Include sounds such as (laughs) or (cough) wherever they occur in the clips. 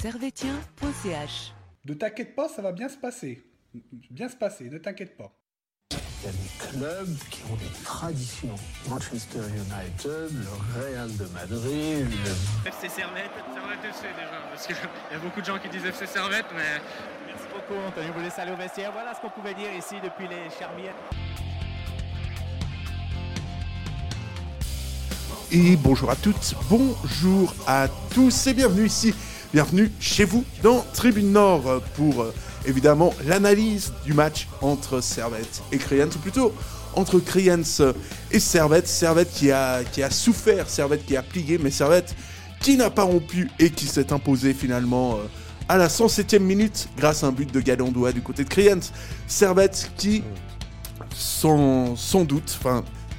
servetien.ch. Ne t'inquiète pas, ça va bien se passer. Bien se passer, ne t'inquiète pas. Il y a des clubs qui ont des traditions. Manchester United, le Real de Madrid, le... FC Servette, Servette FC déjà, parce qu'il y a beaucoup de gens qui disent FC Servette, mais Merci beaucoup, Anthony. Vous laissez aller au vestiaire. Voilà ce qu'on pouvait dire ici depuis les Charmières. Et bonjour à toutes, bonjour à tous et bienvenue ici, bienvenue chez vous dans Tribune Nord pour euh, évidemment l'analyse du match entre Servette et Crayens, ou plutôt entre Crayens et Servette. Servette qui a, souffert, Servette qui a plié, mais Servette qui n'a pas rompu et qui s'est imposé finalement euh, à la 107e minute grâce à un but de Galandois du côté de Crayens. Servette qui, sans, doute,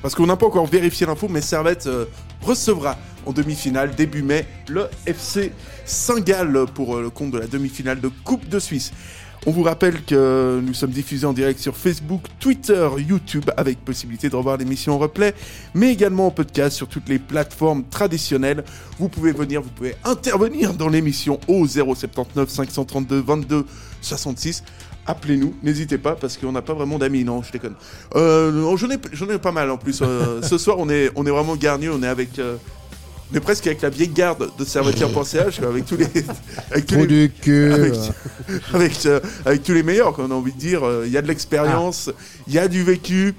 parce qu'on n'a pas encore vérifié l'info, mais Servette euh, recevra en demi-finale début mai le FC Saint-Gall pour euh, le compte de la demi-finale de Coupe de Suisse. On vous rappelle que nous sommes diffusés en direct sur Facebook, Twitter, YouTube, avec possibilité de revoir l'émission en replay, mais également en podcast sur toutes les plateformes traditionnelles. Vous pouvez venir, vous pouvez intervenir dans l'émission au 079 532 22 66 appelez-nous, n'hésitez pas parce qu'on n'a pas vraiment d'amis, non, je déconne. Euh, j'en ai, j'en ai pas mal en plus. Euh, (laughs) ce soir, on est, on est vraiment garni, on est avec, euh, on est presque avec la vieille garde de Servetier.ch, avec tous les, (laughs) avec tous les, du cul. avec, (laughs) avec, euh, avec tous les meilleurs, qu'on a envie de dire. Euh, Il y a de l'expérience, il y a du vécu.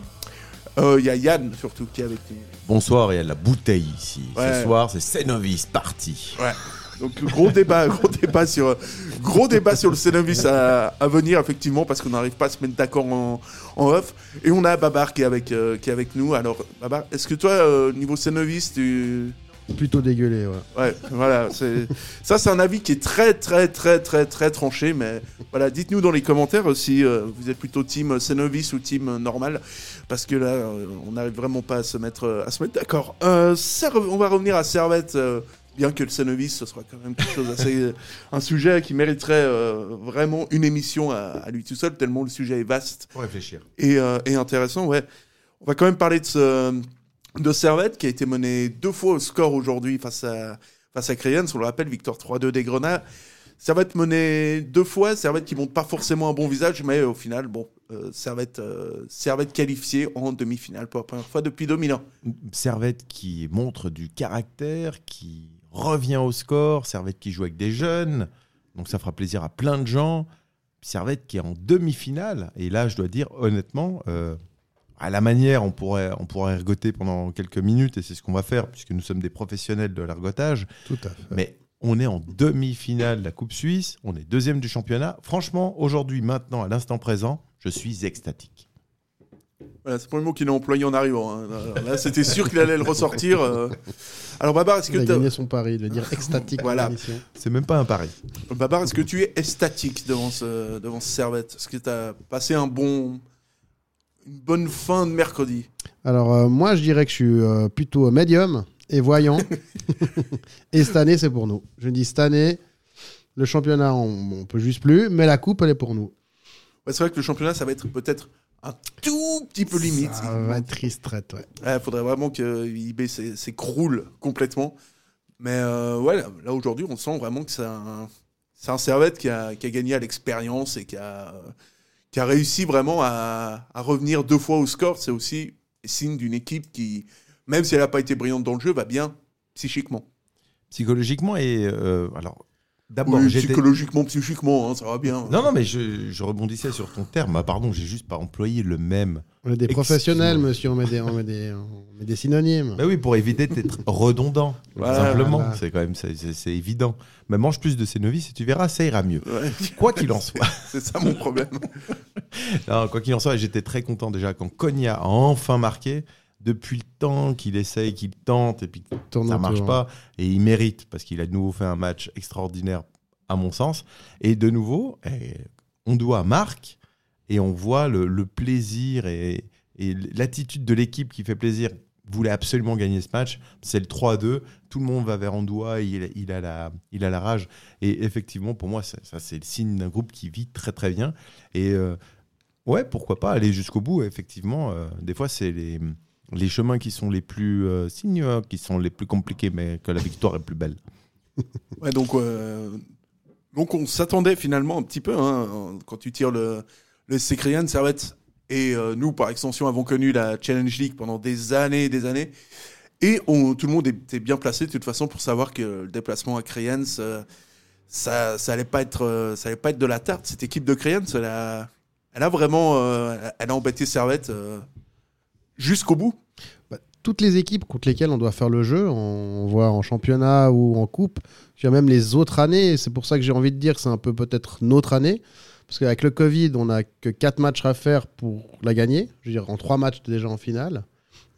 Euh, Il y a Yann surtout qui est avec nous. Bonsoir, il y a de la bouteille ici. Ouais. Ce soir, c'est Senovis parti. Ouais. Donc gros débat, (laughs) gros débat sur, gros débat sur le Cenovis à, à venir effectivement parce qu'on n'arrive pas à se mettre d'accord en, en off. Et on a Babar qui est avec, euh, qui est avec nous. Alors Babar, est-ce que toi euh, niveau Cenovis, tu, Plutôt dégueulé, ouais. ouais, voilà, c'est ça c'est un avis qui est très très très très très tranché. Mais voilà, dites-nous dans les commentaires euh, si euh, vous êtes plutôt team Cenovis ou team euh, normal, parce que là euh, on n'arrive vraiment pas à se mettre à se mettre d'accord. On va revenir à Servette. Bien que le Cenovis, ce sera quand même quelque chose assez. euh, un sujet qui mériterait euh, vraiment une émission à, à lui tout seul, tellement le sujet est vaste Pour réfléchir. et, euh, et intéressant, ouais. On va quand même parler de, ce, de Servette qui a été mené deux fois au score aujourd'hui face à, face à Crayens. On le rappelle, victoire 3-2 des Grenats. Servette mené deux fois, Servette qui montre pas forcément un bon visage, mais au final, bon, euh, Servette, euh, Servette qualifié en demi-finale pour la première fois depuis 2001. Servette qui montre du caractère, qui revient au score. Servette qui joue avec des jeunes. Donc ça fera plaisir à plein de gens. Servette qui est en demi-finale. Et là, je dois dire honnêtement, euh, à la manière, on pourrait, on pourrait ergoter pendant quelques minutes, et c'est ce qu'on va faire, puisque nous sommes des professionnels de l'ergotage. Tout à fait. Mais on est en demi-finale de la Coupe Suisse, on est deuxième du championnat. Franchement, aujourd'hui, maintenant, à l'instant présent, je suis extatique. Voilà, c'est le premier mot qu'il a employé en arrivant. hein. Là, c'était sûr qu'il allait le ressortir. euh. Alors, Babar, est-ce que Il a t'as- gagné son pari, de dire extatique. Voilà. dans l'émission. C'est même pas un pari. Babar, est-ce que tu es estatique devant ce, devant ce Servette? Est-ce que tu as passé un bon, une bonne fin de mercredi? Alors, euh, moi, je dirais que je suis euh, plutôt médium et voyant. (laughs) et cette année, c'est pour nous. Je dis cette année, le championnat, on, on peut juste plus, mais la coupe, elle est pour nous. Ouais, C'est vrai que le championnat, ça va être peut-être un tout petit peu limite. Ça va être triste, traite, ouais. Il faudrait vraiment que s'é- s'écroule complètement. Mais euh, ouais, là, là, aujourd'hui, on sent vraiment que c'est un, un Servette qui a, qui a gagné à l'expérience et qui a, qui a réussi vraiment à, à revenir deux fois au score. C'est aussi signe d'une équipe qui, même si elle n'a pas été brillante dans le jeu, va bien psychiquement. Psychologiquement et euh, alors d'abord Oui, psychologiquement, psychiquement, hein, ça va bien. Non non mais je, je rebondissais sur ton terme. Ah, pardon, j'ai juste pas employé le même. On est des professionnels, monsieur. On met des, on met des, on met des synonymes. Bah oui, pour éviter d'être (laughs) redondant. Voilà, simplement, voilà. c'est quand même c'est, évident. Mais mange plus de ces novices et tu verras, ça ira mieux. Ouais, Quoi qu'il en soit. (laughs) c'est ça mon problème. (laughs) Non, quoi qu'il en soit, j'étais très content déjà quand Konya a enfin marqué. Depuis le temps qu'il essaye, qu'il tente, et puis Tourne ça marche pas. Et il mérite, parce qu'il a de nouveau fait un match extraordinaire, à mon sens. Et de nouveau, eh, on doit à Marc, et on voit le, le plaisir et, et l'attitude de l'équipe qui fait plaisir. Voulait absolument gagner ce match. C'est le 3-2. Tout le monde va vers Andoua. Il, il, a la, il a la rage. Et effectivement, pour moi, ça, ça, c'est le signe d'un groupe qui vit très, très bien. Et euh, ouais, pourquoi pas aller jusqu'au bout. Effectivement, euh, des fois, c'est les, les chemins qui sont les plus euh, sinueux, qui sont les plus compliqués, mais que la victoire est plus belle. (laughs) Ouais, donc, euh, Donc on s'attendait finalement un petit peu, hein, quand tu tires le, le Crayons, Servette, et euh, nous par extension avons connu la Challenge League pendant des années et des années, et tout le monde était bien placé de toute façon pour savoir que le déplacement à euh, ça, ça allait pas être, ça pas être de la tarte. Cette équipe de Crayons, elle a, vraiment, elle a embêté Servette jusqu'au bout. toutes les équipes contre lesquelles on doit faire le jeu, on voit en championnat ou en coupe, même les autres années, et c'est pour ça que j'ai envie de dire que c'est un peu peut-être notre année, parce qu'avec le Covid, on n'a que 4 matchs à faire pour la gagner, je veux dire en 3 matchs déjà en finale.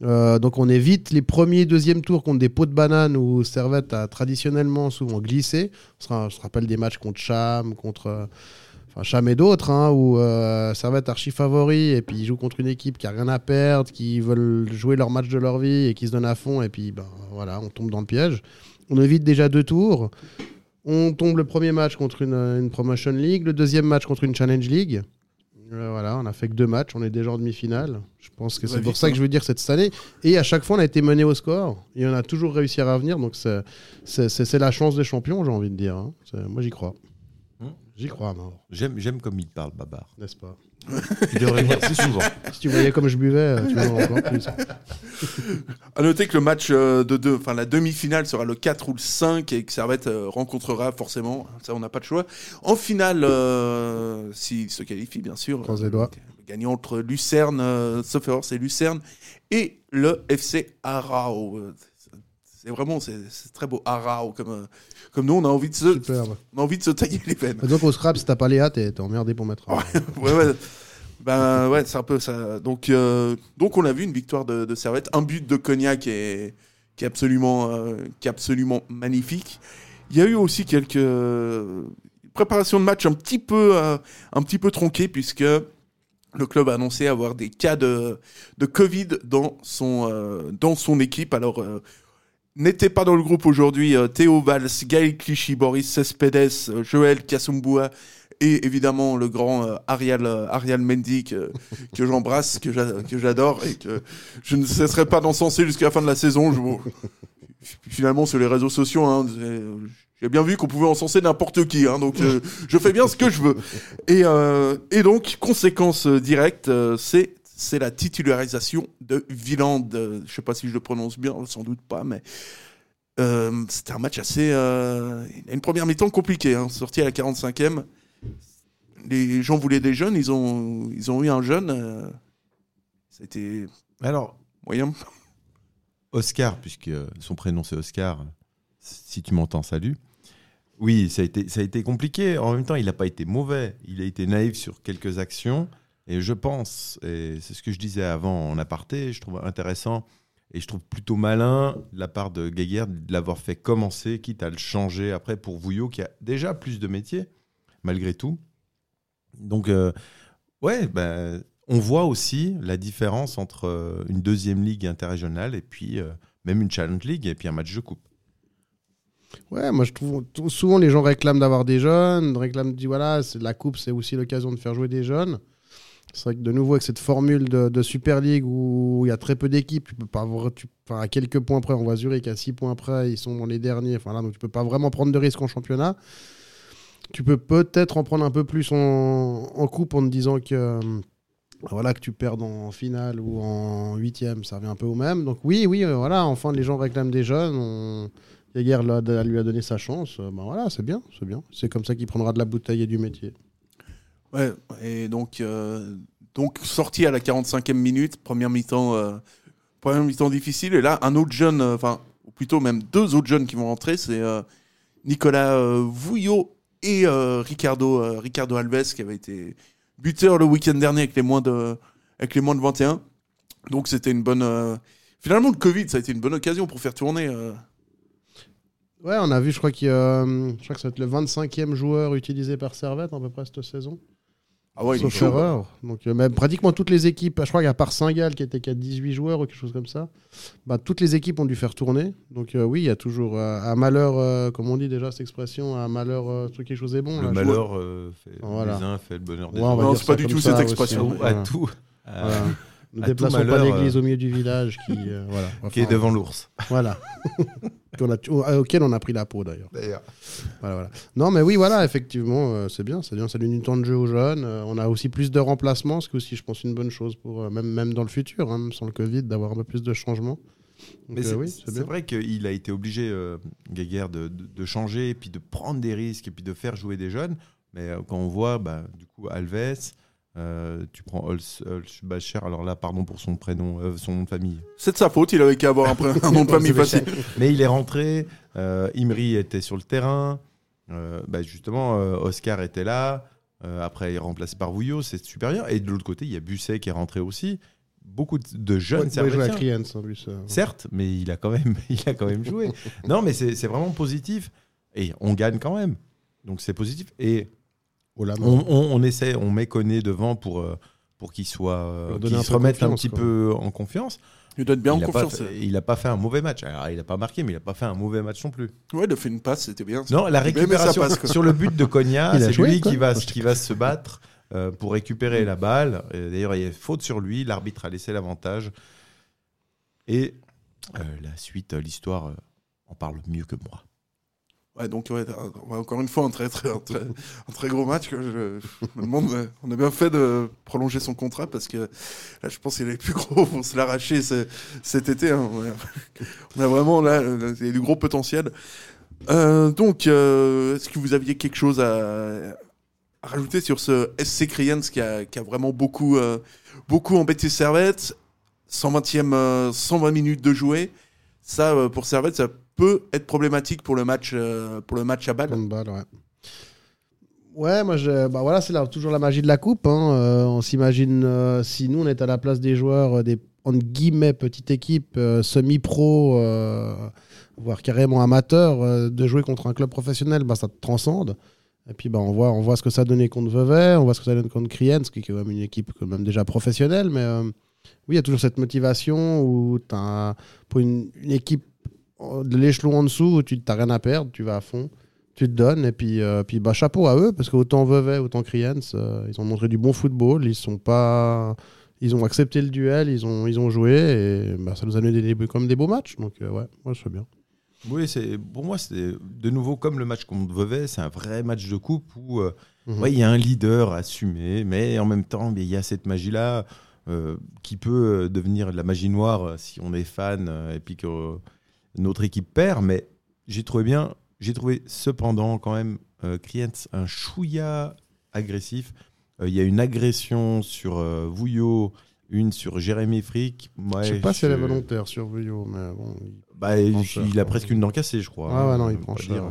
Euh, donc on évite les premiers, deuxième tours contre des pots de banane où Servette a traditionnellement souvent glissé. On se rappelle des matchs contre Cham, contre euh, enfin, et d'autres, hein, où euh, Servette archi favori et puis ils jouent contre une équipe qui a rien à perdre, qui veulent jouer leur match de leur vie et qui se donnent à fond et puis ben, voilà, on tombe dans le piège. On évite déjà deux tours. On tombe le premier match contre une, une Promotion League, le deuxième match contre une Challenge League. Euh, voilà, on a fait que deux matchs, on est déjà en demi-finale. Je pense que Ça c'est va pour ça que je veux dire cette année. Et à chaque fois, on a été mené au score. Et on a toujours réussi à revenir. Donc c'est- la chance des champions, j'ai envie de dire. hein. Moi, j'y crois. J'y crois, à mort, J'aime, j'aime comme il parle, Babar. n'est-ce pas Il devrait venir plus souvent. Si tu voyais comme je buvais, euh, tu vois encore (laughs) plus. À noter que le match euh, de deux, enfin la demi-finale sera le 4 ou le 5 et que Servette euh, rencontrera forcément, ça on n'a pas de choix. En finale, euh, s'il se qualifie bien sûr, Croise les doigts. le gagnant entre Lucerne, euh, sauf erreur, c'est Lucerne et le FC Arao. C'est vraiment, c'est c'est très beau, Arao comme euh, comme nous, on a envie de se, on a envie de se tailler les veines. Donc au scrap, si t'as pas les t'es emmerdé pour mettre. (laughs) Ouais, ouais. Ben ouais, c'est un peu ça. Donc, euh, donc on a vu une victoire de, de Servette, un but de Cognac qui est, qui est absolument, euh, qui est absolument magnifique. Il y a eu aussi quelques euh, préparations de match un petit peu, euh, un petit peu tronquées puisque le club a annoncé avoir des cas de, de Covid dans son, euh, dans son équipe. Alors, n'était pas dans le groupe aujourd'hui euh, Théo Valls, Gaël Clichy, Boris Cespedes, euh, Joël Kassumbua et évidemment le grand euh, Ariel, Ariel Mendy que, (laughs) que j'embrasse, que j'a- que j'adore et que je ne cesserai pas d'encenser jusqu'à la fin de la saison. Je- finalement, sur les réseaux sociaux, hein, j'ai bien vu qu'on pouvait encenser n'importe qui, hein, donc je fais bien ce que je veux. Et, et donc, conséquence directe, c'est c'est la titularisation de Wieland. Euh, Je sais pas si je le prononce bien, sans doute pas, mais euh, c'était un match assez. Euh, une première mi-temps compliquée, hein, sorti à la 45e. Les gens voulaient des jeunes, ils ont, ils ont eu un jeune. euh, C'était Alors, moyen. Oscar, puisque son prénom c'est Oscar, si tu m'entends, salut. Oui, ça a, été, ça a été compliqué. En même temps, il n'a pas été mauvais. Il a été naïf sur quelques actions. Et je pense, et c'est ce que je disais avant en aparté, je trouve intéressant et je trouve plutôt malin de la part de Geiger de l'avoir fait commencer, quitte à le changer après pour Vouillot, qui a déjà plus de métiers, malgré tout. Donc, euh, ouais, ben, on voit aussi la différence entre euh, une deuxième ligue interrégionale et puis euh, même une Challenge League et puis un match de coupe. Ouais, moi je trouve souvent les gens réclament d'avoir des jeunes, réclament dit voilà, la coupe, c'est aussi l'occasion de faire jouer des jeunes. C'est vrai que de nouveau avec cette formule de, Super League où il y a très peu d'équipes, tu peux pas avoir, enfin, à quelques points près, on voit Zurich à 6 points près, ils sont dans les derniers, donc tu peux pas vraiment prendre de risques en championnat. Tu peux peut-être en prendre un peu plus en, coupe en te disant que euh, voilà que tu perds en finale ou en huitième, ça revient un peu au même. Donc oui, oui, euh, voilà, enfin les gens réclament des jeunes. On... Lui a donné sa chance. Euh, ben voilà, c'est bien, c'est bien. C'est comme ça qu'il prendra de la bouteille et du métier. Ouais, et donc, euh, donc sorti à la 45e minute, première mi-temps, euh, première mi-temps difficile. Et là, un autre jeune, euh, enfin, ou plutôt même deux autres jeunes qui vont rentrer, c'est Nicolas Vouillot et Ricardo, Ricardo Alves, qui avait été buteur le week-end dernier avec les moins de, avec les moins de 21. Donc c'était une bonne. Finalement, le Covid, ça a été une bonne occasion pour faire tourner. Ouais, on a vu, je crois, je crois que ça va être le 25e joueur utilisé par Servette à peu près cette saison. Ah ouais, Sauf erreur. Donc, euh, même pratiquement toutes les équipes, je crois qu'à part Saint-Gall qui était qu'à 18 joueurs ou quelque chose comme ça, bah, toutes les équipes ont dû faire tourner. Donc, euh, oui, il y a toujours euh, un malheur, euh, comme on dit déjà cette expression, un malheur, euh, truc quelque chose est bon. Le là, malheur euh, fait Voilà. les uns, fait le bonheur des Ouais, autres. Non, c'est pas du tout ça cette expression. hein. à Voilà. tout. Ne déplaçons pas l'église euh, au milieu du village qui, euh, (laughs) voilà, qui est devant l'ours. (laughs) Voilà. (laughs) A- auquel on a pris la peau d'ailleurs. D'ailleurs. Voilà, voilà. Non, mais oui, voilà, effectivement, euh, c'est bien. C'est bien, ça donne du temps de jeu aux jeunes. Euh, on a aussi plus de remplacements, ce qui est aussi, je pense, une bonne chose pour euh, même, même dans le futur, hein, sans le Covid, d'avoir un peu plus de changements. Donc, Mais euh, c'est oui, vrai qu'il a été obligé, euh, Guéguerre, de, de- de changer, et puis de prendre des risques, et puis de faire jouer des jeunes. Mais euh, quand on voit, bah, du coup, Alves, euh, tu prends Holz- Holzbacher, alors là, pardon pour son prénom, euh, son nom de famille. C'est de sa faute, il avait qu'à avoir un, pré- un nom de (laughs) famille facile. Mais il est rentré, euh, Imri était sur le terrain, euh, bah, justement, euh, Oscar était là, euh, après il est remplacé par Vouillot, c'est supérieur. Et de l'autre côté, il y a Busset qui est rentré aussi. Beaucoup de, de jeunes Ouais, à. Kriens en plus. euh. Certes, mais il a quand même, (laughs) il a quand même joué. non, mais c'est vraiment positif. Et on gagne quand même. Donc c'est positif. Et on, on, on essaie, on met Koné devant pour, euh, pour qu'il soit, euh, un se remette un petit quoi. peu en confiance. Il doit être bien en il n'a confiance. fait- il a pas fait un mauvais match. Alors, il n'a pas marqué, mais il n'a pas fait un mauvais match non plus. Ouais, il a fait une passe, c'était bien. Non, la récupération passe, sur le but de Cogna, c'est lui quoi. qui va, qui va se battre euh, pour récupérer la balle. D'ailleurs, il y a faute sur lui. L'arbitre a laissé l'avantage. Et euh, la suite, euh, l'histoire euh, en parle mieux que moi. Ouais, donc ouais, encore une fois, un très, très, un très, gros match. Je, me on a bien fait de prolonger son contrat parce que là, je pense qu'il est plus gros pour se l'arracher ce- cet été. hein. On, a, vraiment là, il y a du gros potentiel. Euh, donc, euh, est-ce que vous aviez quelque chose à, rajouter sur ce SC Kriens qui a, qui a vraiment beaucoup, euh, beaucoup embêté Servette? 120e, euh, 120 minutes de jouer. Ça, pour Servette, ça être problématique pour le match, euh, pour le match à balle. Ouais. Moi, bah voilà, c'est toujours la magie de la coupe. hein. Euh, on s'imagine euh, si nous, on est à la place des joueurs, des entre guillemets petites équipes euh, semi-pro, voire carrément amateurs, euh, de jouer contre un club professionnel, bah, ça te transcende. Et puis, bah, on, voit, on voit ce que ça donnait contre Vevey, on voit ce que ça donne contre Kriens, qui est quand même une équipe quand même déjà professionnelle. Mais oui, il y a toujours cette motivation où t'as- pour une, équipe de l'échelon en dessous où tu n'as rien à perdre, tu vas à fond tu te donnes et puis, euh, puis bah, chapeau à eux parce qu'autant Vevey autant Kriens euh, ils ont montré du bon football ils sont pas ils ont accepté le duel ils ont ils ont joué et bah, ça nous a donné des, comme des beaux matchs donc euh, ouais moi je fais bien Oui, c'est pour moi, c'est de nouveau comme le match contre Vevey, c'est un vrai match de coupe où euh, Mhm. ouais, il y a un leader assumé, mais en même temps, il y a cette magie-là euh, qui peut devenir de la magie noire si on est fan et puis que notre équipe perd. Mais j'ai trouvé bien, j'ai trouvé cependant quand même euh, Kriens un chouïa agressif. Euh, Il y a une agression sur euh, Vouillot, une sur Jérémy Frick. Ouais, je sais pas si elle est volontaire sur Vuillot mais bon il... Bah, il, prend cher, il a presque une dent cassée, je crois. ah ouais non On il prend cher dire. ouais.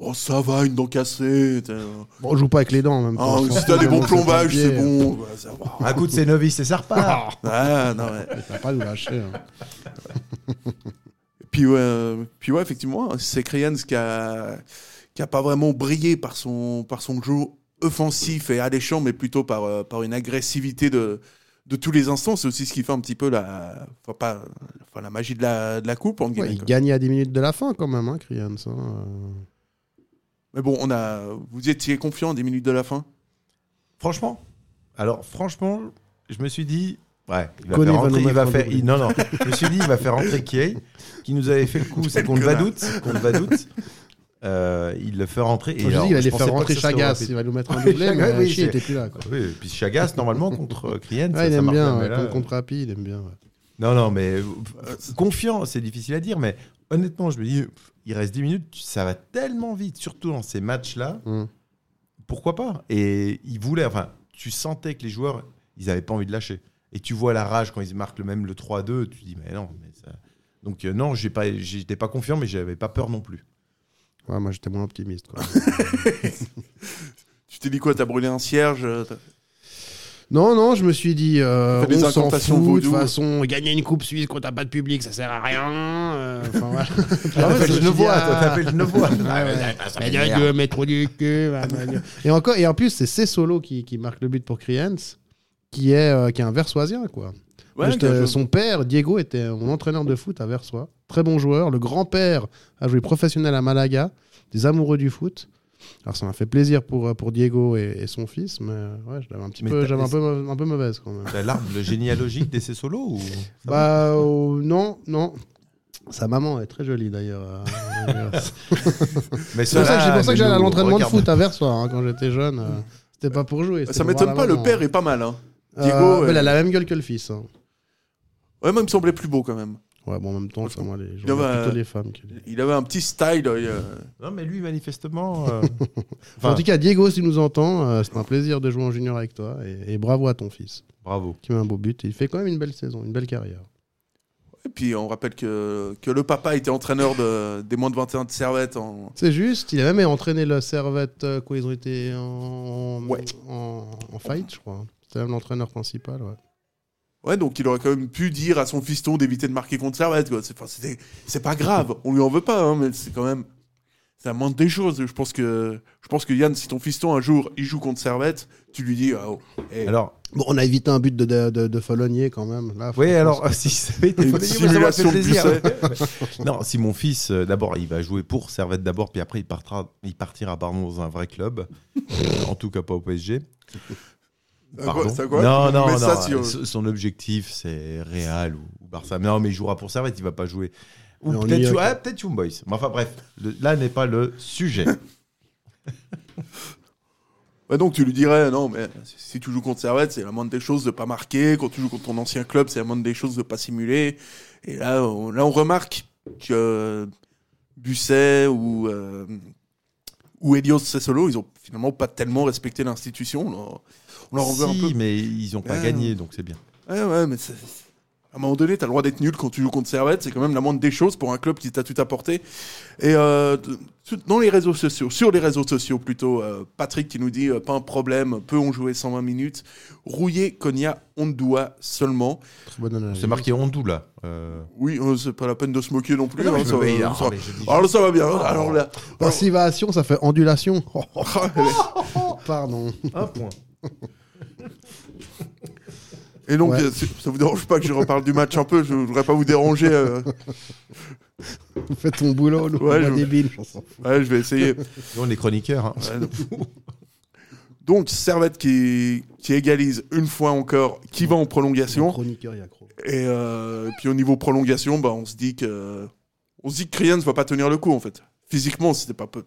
Oh, ça va, une dent cassée. t'as- bon on joue pas avec les dents en même Ah, temps si t'as des bons plombages, c'est bon. (laughs) Ouais, ça. Un coup de ses novices et ça repart. Ah, non, il va pas nous lâcher hein. (laughs) Puis ouais, euh, puis ouais, effectivement, c'est Kriens qui a, qui a pas vraiment brillé par son, par son jeu offensif et alléchant, mais plutôt par, euh, par une agressivité de, de tous les instants. C'est aussi ce qui fait un petit peu la, enfin, pas, enfin, la magie de la, de la coupe, en Ouais, guillemets, il quoi. gagnait à 10 minutes de la fin quand même hein, Kriens hein, euh. Mais bon, on a, vous étiez confiant à 10 minutes de la fin? Franchement, alors franchement, je me suis dit, ouais, il va faire va rentrer, il va faire, il- non non, je me suis dit, il va faire rentrer Kiei, qui nous avait fait le coup, c'est contre. Vadout, contre Vadout. Euh, il le fait rentrer. Et je dis alors, il allait faire rentrer Chagas il va nous mettre un doublé Chagas, mais oui, Chi était plus là quoi. Oui, et puis Chagas, normalement, contre euh, Kriens, Ouais, ça, il ça aime marche bien, là, contre, Rapi, il aime bien. ouais. Non, non, mais euh, confiant, c'est difficile à dire, mais honnêtement, je me dis, il reste 10 minutes, ça va tellement vite, surtout dans ces matchs-là, Mm. pourquoi pas? Et ils voulaient, enfin, tu sentais que les joueurs, ils n'avaient pas envie de lâcher. Et tu vois la rage quand ils marquent le même le 3-2, tu dis, mais non, mais ça... Donc euh, non, j'ai pas, j'étais pas confiant, mais j'avais pas peur non plus. Ouais, moi j'étais moins optimiste. Quoi. (laughs) Tu t'es dit quoi T'as brûlé un cierge euh, non, non, je me suis dit, euh, Fais des on s'en fout, incantations de vaudou. toute façon, gagner une coupe suisse quand t'as pas de public, ça sert à rien. euh, voilà. (laughs) Ah ouais, je dit, Genevois, toi, ah, t'appelles (laughs) Genevois. ouais, ouais. Métro du cul. va. et, encore, et en plus, c'est C Solo qui, qui marque le but pour Kriens, qui est, euh, qui est un Versoisien, quoi. Ouais, Juste, euh, son père, Diego, était mon entraîneur de foot à Versoix. Très bon joueur. Le grand-père a joué professionnel à Malaga. Des amoureux du foot. Alors ça m'a fait plaisir pour, euh, pour Diego et, et son fils, mais ouais, je l'avais un petit Mais peu, j'avais un peu, mau- un peu mauvaise quand même. T'as l'arbre généalogique d'essai solo ou ça va Bah euh, non, non. Sa maman est très jolie d'ailleurs. euh, (laughs) Mais c'est pour ça que, c'est pour ça que j'allais à l'entraînement de foot à Versoix hein, quand j'étais jeune. euh, C'était pas pour jouer. Ça m'étonne pas, le père est pas mal. Hein. Euh, Diego, euh, elle a la même gueule que le fils. hein. Ouais, moi, il me semblait plus beau quand même. Ouais, bon, en même temps, ça, moi, les, je Il y avait regarde un- plutôt les femmes. que les- Il avait un petit style. euh, Non, mais lui, manifestement. euh, (laughs) en enfin, tout cas, Diego, si tu nous entends, euh, c'est un plaisir de jouer en junior avec toi. Et, et bravo à ton fils, bravo. qui met un beau but. Et il fait quand même une belle saison, une belle carrière. Et puis on rappelle que, que le papa était entraîneur de, des moins de 21 de Servette. En... C'est juste, il a même entraîné le Servette euh, quand ils ont été en, Ouais. en, en fight, je crois. C'était même l'entraîneur principal. Ouais. Ouais, donc il aurait quand même pu dire à son fiston d'éviter de marquer contre Servette. C'est, c'est pas grave, on lui en veut pas, hein, mais c'est quand même. La moindre des choses. Je pense que, je pense que Yann, si ton fiston un jour il joue contre Servette, tu lui dis ah, oh, eh, Alors, Bon, on a évité un but de, de, de, de Follonier quand même. Là, oui, alors, (laughs) si ça avait été ça simulation plaisir. (laughs) non, si mon fils, euh, d'abord, il va jouer pour Servette d'abord, puis après, il, partira, il partira pardon, dans un vrai club. Euh, en tout cas, pas au PSG. à quoi- c'est à quoi non, non, non. ça, si on- son- objectif, c'est Real ou, ou Barça. Mais non, mais il jouera pour Servette, il va pas jouer. Ou peut-être y est, jou- ok. ah, Young Boys. Mais enfin, bref, le- là n'est pas le sujet. (laughs) Ouais, donc tu lui dirais, non, mais si tu joues contre Servette, c'est la moindre des choses de pas marquer. Quand tu joues contre ton ancien club, c'est la moindre des choses de pas simuler. Et là, on, là, on remarque que Busset ou, euh, ou Elios Sessolo, ils ont finalement pas tellement respecté l'institution. On leur- On leur un peu. mais ils ont pas gagné, donc c'est bien. Ouais, ouais, mais c'est- à un moment donné, t'as le droit d'être nul quand tu joues contre Servette. C'est quand même la moindre des choses pour un club qui t'a tout apporté. Et euh, dans les réseaux sociaux, sur les réseaux sociaux plutôt, euh, Patrick qui nous dit euh, pas un problème, peut on jouer 120 minutes? Rouillé, Konya, Ondua seulement. C'est marqué Hondou, là. Euh, Oui, euh, c'est pas la peine de se moquer non plus. non, hein, ça, va- ça- ah, alors ça va bien. Alors là, Passivation, ça fait ondulation. (laughs) Pardon. Un point. (laughs) et donc, Ouais. euh, ça vous dérange pas que je reparle du match un peu? Je voudrais pas vous déranger. euh. (laughs) Fais ton boulot, nous, Ouais, on je- fout. Ouais, je vais essayer. Nous, on est chroniqueurs. hein. Ouais, donc- Donc, Servette qui, qui égalise une fois encore, qui va en prolongation. Chroniqueur, il y a Cro. Et euh, puis au niveau prolongation, bah, on se dit que on se dit que Kriens va pas tenir le coup en fait. Physiquement, c'était pas peu-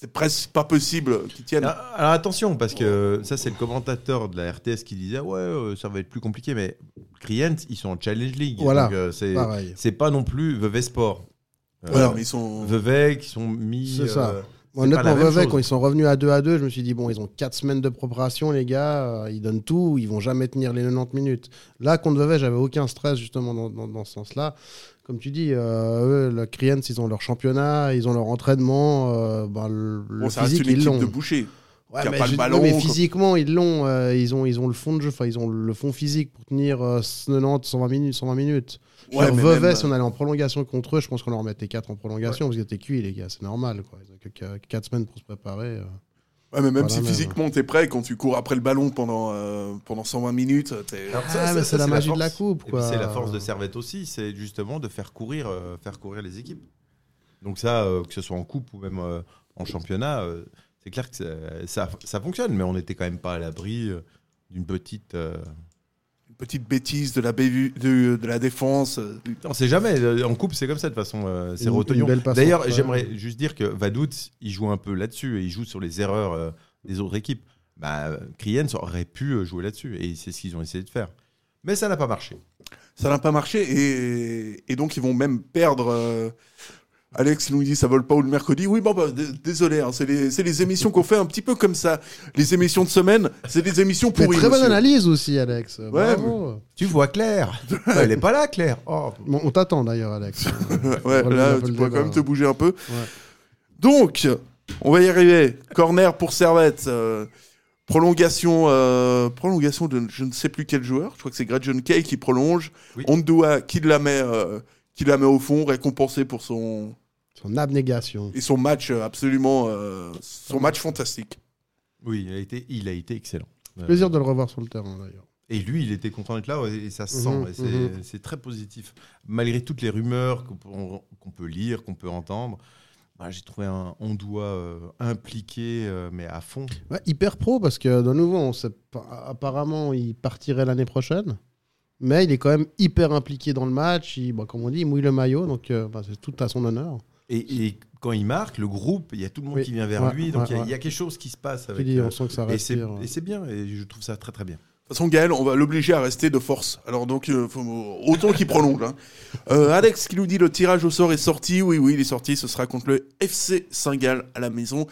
c'est presque pas possible qu'il tienne. Alors, alors attention, parce que ça, c'est le commentateur de la RTS qui disait Ouais, euh, ça va être plus compliqué, mais Crient, ils sont en Challenge League. Voilà. Donc, euh, c'est, Pareil. c'est pas non plus Vevey Sport. Euh, Voilà, mais ils sont. Vevey qui sont mis. C'est ça. euh, c'est pas Honnêtement, Vevey, quand ils sont revenus à 2 à 2, je me suis dit, bon, ils ont 4 semaines de préparation, les gars, euh, ils donnent tout, ils vont jamais tenir les 90 minutes. Là, contre Vevey, j'avais aucun stress, justement, dans, dans- dans ce sens-là. Comme tu dis, euh, eux, le Kriens, ils ont leur championnat, ils ont leur entraînement, euh, ben, le, le Bon, ça reste physique, une ils l'ont. de boucher. Ouais, mais pas le ballon, mais physiquement, ils l'ont. euh, ils, ont, ils ont le fond de jeu, enfin, ils ont le fond physique pour tenir euh, 90, 120 minutes. 120 minutes. Ouais, mais Vevey, même, si on allait en prolongation contre eux, je pense qu'on leur mettait 4 en prolongation parce qu'ils étaient cuits, les gars. C'est normal. Quoi. Ils ont que 4 semaines pour se préparer. Euh. Ouais, mais même Voilà, si physiquement t'es prêt, quand tu cours après le ballon pendant euh, pendant 120 minutes, t'es. Ah, mais c'est la magie de la force. coupe, Et puis, quoi. c'est la force de Servette aussi, c'est justement de faire courir, euh, faire courir les équipes. Donc ça, euh, que ce soit en coupe ou même euh, en championnat, euh, c'est clair que ça, ça, ça fonctionne, mais on n'était quand même pas à l'abri euh, d'une petite. Petite bêtise de la, bévu- de, de la défense. euh, On sait jamais. euh, En coupe, c'est comme ça de toute façon. euh, c'est passe D'ailleurs, j'aimerais juste dire que Vadout, il joue un peu là-dessus et il joue sur les erreurs euh, des autres équipes. Bah, Kriens aurait pu jouer là-dessus et c'est ce qu'ils ont essayé de faire. Mais ça n'a pas marché. Ça n'a pas marché et, et donc ils vont même perdre. euh, Alex nous dit ça vole pas ou le mercredi. Oui, bon, bah, désolé, hein, c'est les, émissions qu'on fait un petit peu comme ça. Les émissions de semaine, c'est des émissions pourries. très bonne analyse aussi, Alex. Bravo. Tu vois Claire Ouais, Elle n'est pas là, Claire. Oh. Bon, on t'attend d'ailleurs, Alex. (laughs) Ouais, là, tu pourrais débat. quand même te bouger un peu. Donc, on va y arriver. Corner pour Servette. euh, prolongation, euh, prolongation de je ne sais plus quel joueur. Je crois que c'est Gretchen Kay qui prolonge. Oui. Ondua qui la met, euh, qui la met au fond, récompensé pour son Son abnégation. et son match euh, absolument, euh, son match fantastique. Oui, il a été, il a été excellent. Euh, Plaisir de le revoir sur le terrain d'ailleurs. Et lui, il était content d'être là et ça se sent. Mhm, et c'est, mhm. c'est très positif. Malgré toutes les rumeurs qu'on peut, lire, qu'on peut entendre, Ah, J'ai trouvé un Ondoa euh, impliqué, euh, mais à fond. Ouais, hyper pro parce que de nouveau, on sait apparemment, il partirait l'année prochaine. Mais il est quand même hyper impliqué dans le match. Il, bon, comme on dit, il mouille le maillot. Donc euh, bah, c'est tout à son honneur. Et, et quand il marque, le groupe, il y a tout le monde Oui. qui vient vers Ouais, lui. Donc ouais, il y a- ouais. il y, a quelque chose qui se passe Tu avec. dis, euh, on sent que ça et c'est respire. et c'est bien. Et je trouve ça très très bien. De toute façon, Gaël, on va l'obliger à rester de force. Alors donc, euh, faut- autant qu'il prolonge. hein. (laughs) Euh, Alex qui nous dit le tirage au sort est sorti. Oui, oui, il est sorti. Ce sera contre le FC Saint-Gall à la maison.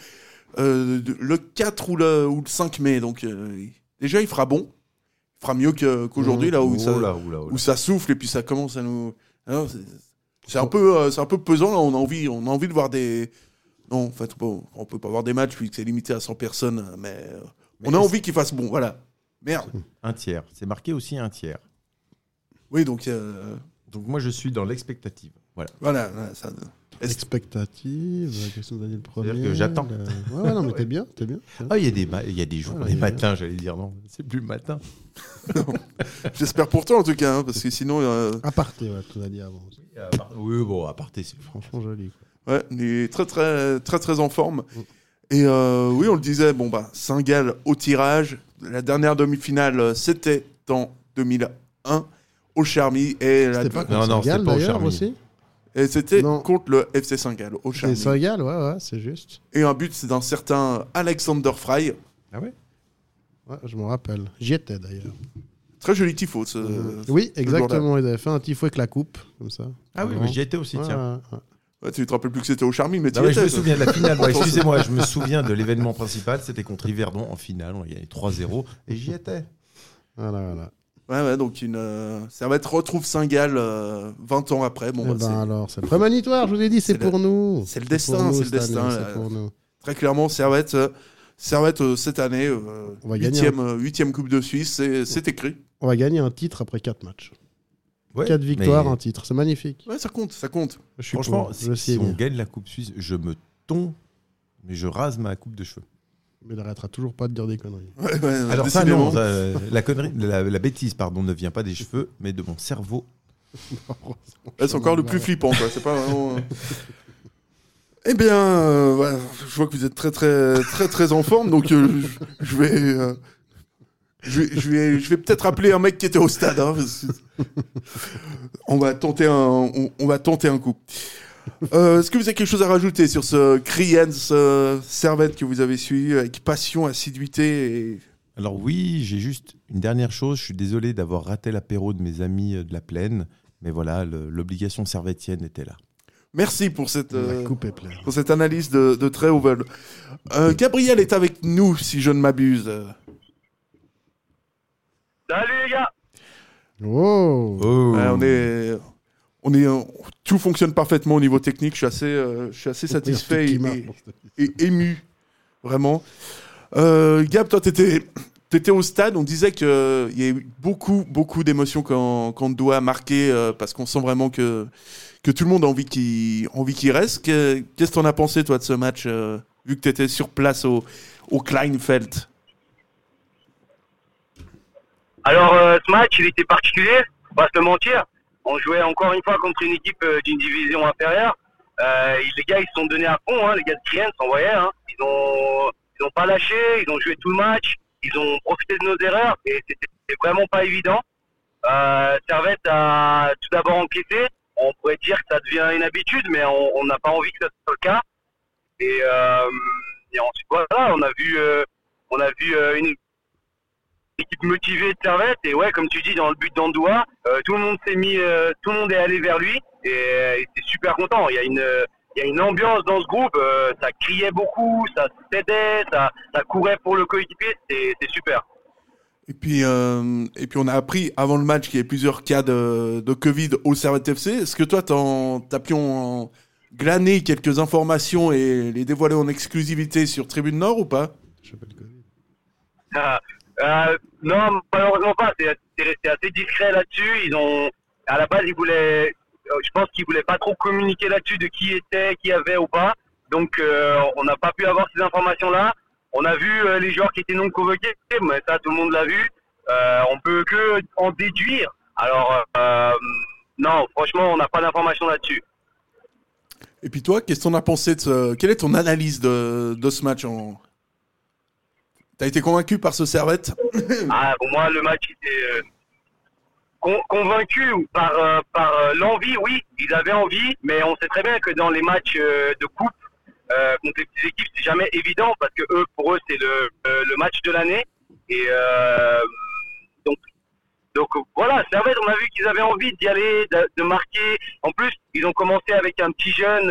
Euh, le 4 ou le, ou le 5 mai. Donc euh, déjà, il fera bon. Fera mieux qu'aujourd'hui, là, où, Oh ça, là, oh là, oh là. où ça souffle et puis ça commence à nous... Alors, c'est- un, peu, euh, un peu pesant, là. On a envie, on a envie de voir des... Non, en fait, bon, on peut pas voir des matchs puisque c'est limité à 100 personnes. Mais, euh, Mais on a envie qu'il fasse bon, voilà. Merde. Un tiers. C'est marqué aussi un tiers. Oui, donc... euh, Donc moi je suis dans l'expectative. Voilà. Voilà, voilà, ça. Expectative, euh, question de Daniel Premier. C'est-à-dire que j'attends. Ouais, ouais, non, mais t'es bien, t'es bien. t'es bien. Ah, il y a des, ma- y a des jours, Voilà, des matins, j'allais dire non. C'est plus le matin. J'espère pour toi en tout cas, hein, parce que sinon, euh, Aparté, ouais, tu l'as dit avant. Oui, bon, à part c'est Franchement, joli. quoi. ouais, il est très très très très en forme. Et euh, oui, on le disait, bon bah Saint-Gall au tirage. La dernière demi-finale, euh, c'était en 2001 au Charmy et, la- C'était pas Non, contre non, c'était pas au Charmy. aussi et c'était Non. contre le FC Saint-Gall au C'est Charmy. Saint-Gall, ouais, ouais, c'est juste. Et un but, c'est d'un certain Alexander Fry. Ah ouais? Ouais, je m'en rappelle. J'y étais d'ailleurs. Très joli tifo. ce- oui, ce jour-là. exactement. Ils avaient fait un tifo avec la coupe, comme ça. Ah oui, Vraiment. mais j'y étais aussi, Ouais, tiens. ouais, ouais. Ouais, tu te rappelles plus que c'était au Charmy, mais tu Non, y mais je me étais, souviens de la finale. Ouais, (laughs) Excusez-moi, je me souviens de l'événement principal. C'était contre Yverdon en finale. On a gagné 3-0 et j'y étais. Voilà, voilà. Ouais, ouais, donc une, euh, Servette retrouve Saint-Gall euh, 20 ans après. Bon, Eh bah, ben c'est- alors, c'est le prémonitoire, je vous ai dit, c'est c'est pour nous. c'est le pour destin, nous c'est le cette année, destin, C'est là. pour nous. très clairement, Servette, euh, Servette euh, cette année, euh, On va gagner huitième, euh, huitième Coupe de Suisse, c'est c'est écrit. On va gagner un titre après 4 matchs. Ouais, 4 victoires, mais un titre. C'est magnifique. Ouais, ça compte, ça compte. Je suis Franchement, pour, si, je si signe. on gagne la Coupe Suisse, je me tombe, mais je rase ma coupe de cheveux. Mais il n'arrêtera toujours pas de dire des conneries. Ouais, ouais, Alors ça, décidément. non, ça, euh, la, connerie, la, la bêtise, pardon, ne vient pas des cheveux, mais de mon cerveau. (laughs) C'est encore le plus flippant, quoi. C'est pas vraiment. euh. Eh bien, euh, voilà, je vois que vous êtes très, très, très, très en forme, donc euh, je, je vais. euh, je vais, je vais, je vais peut-être appeler un mec qui était au stade. hein, parce que- on va tenter un, on, on va tenter un coup. Euh, Est-ce que vous avez quelque chose à rajouter sur ce Kriens euh, Servette que vous avez suivi avec passion, assiduité et... Alors oui, j'ai juste une dernière chose. Je suis désolé d'avoir raté l'apéro de mes amis euh, de la plaine, mais voilà, l'obligation servétienne était là. Merci pour cette, euh, pour cette analyse de, de très haut vol. Euh, Gabriel est avec nous, si je ne m'abuse. Salut les gars Oh Oh, Ouais, on est, on est, euh, tout fonctionne parfaitement au niveau technique. Je suis assez, euh, je suis assez satisfait et, marche. et- et ému, vraiment. Euh, Gab, toi, t'étais, t'étais au stade. On disait qu'il y a eu beaucoup, beaucoup d'émotions quand, quand marqué, euh, parce qu'on sent vraiment que, que tout le monde a envie qu'il, reste. Que- Qu'est-ce que t'en as pensé, toi, de ce match, euh, vu que t'étais sur place au, au Kleinfeld? Alors euh, ce match, il était particulier, on va se le mentir. On jouait encore une fois contre une équipe euh, d'une division inférieure. Euh, les gars, ils se sont donnés à fond, hein, les gars de Kriens, on voyait. Hein. Ils ont, ils ont pas lâché, ils ont joué tout le match, ils ont profité de nos erreurs et c'était vraiment pas évident. Euh, Servette a tout d'abord enquêté. On pourrait dire que ça devient une habitude, mais on n'a pas envie que ça soit le cas. Et, euh, ensuite, voilà, on a vu, on a vu une équipe motivée de Servette. Et ouais comme tu dis dans le but d'Andoua euh, tout le monde s'est mis euh, tout le monde est allé vers lui. Et, euh, c'est super content. Il y a une euh, il y a une ambiance dans ce groupe euh, ça criait beaucoup ça s'aidait ça ça courait pour le coéquipier. C'est super. Et puis, euh, et puis on a appris avant le match qu'il y avait plusieurs cas de, de Covid au Servette FC. Est-ce que toi, t'as pu en glaner quelques informations et les dévoiler en exclusivité sur Tribune Nord ou pas? Je sais pas le Covid. Ah, euh, non, malheureusement pas. C'est resté assez discret là-dessus. Ils ont, à la base, ils voulaient, euh, je pense qu'ils voulaient pas trop communiquer là-dessus de qui était, qui avait ou pas. Donc, euh, on n'a pas pu avoir ces informations-là. On a vu les joueurs qui étaient non convoqués, mais ça, tout le monde l'a vu. On peut que en déduire. Alors, non, franchement, on n'a pas d'informations là-dessus. Et puis toi, qu'est-ce qu'on a pensé de ce... Quelle est ton analyse de, de ce match. T'as été convaincu par ce servette (laughs) Ah, pour moi, le match était euh, con- convaincu par, euh, par euh, l'envie, oui, ils avaient envie, mais on sait très bien que dans les matchs de coupe contre les petites équipes, c'est jamais évident parce que eux, pour eux, c'est le, le match de l'année. Et donc, donc voilà, Servette, on a vu qu'ils avaient envie d'y aller, de, marquer. En plus, ils ont commencé avec un petit jeune,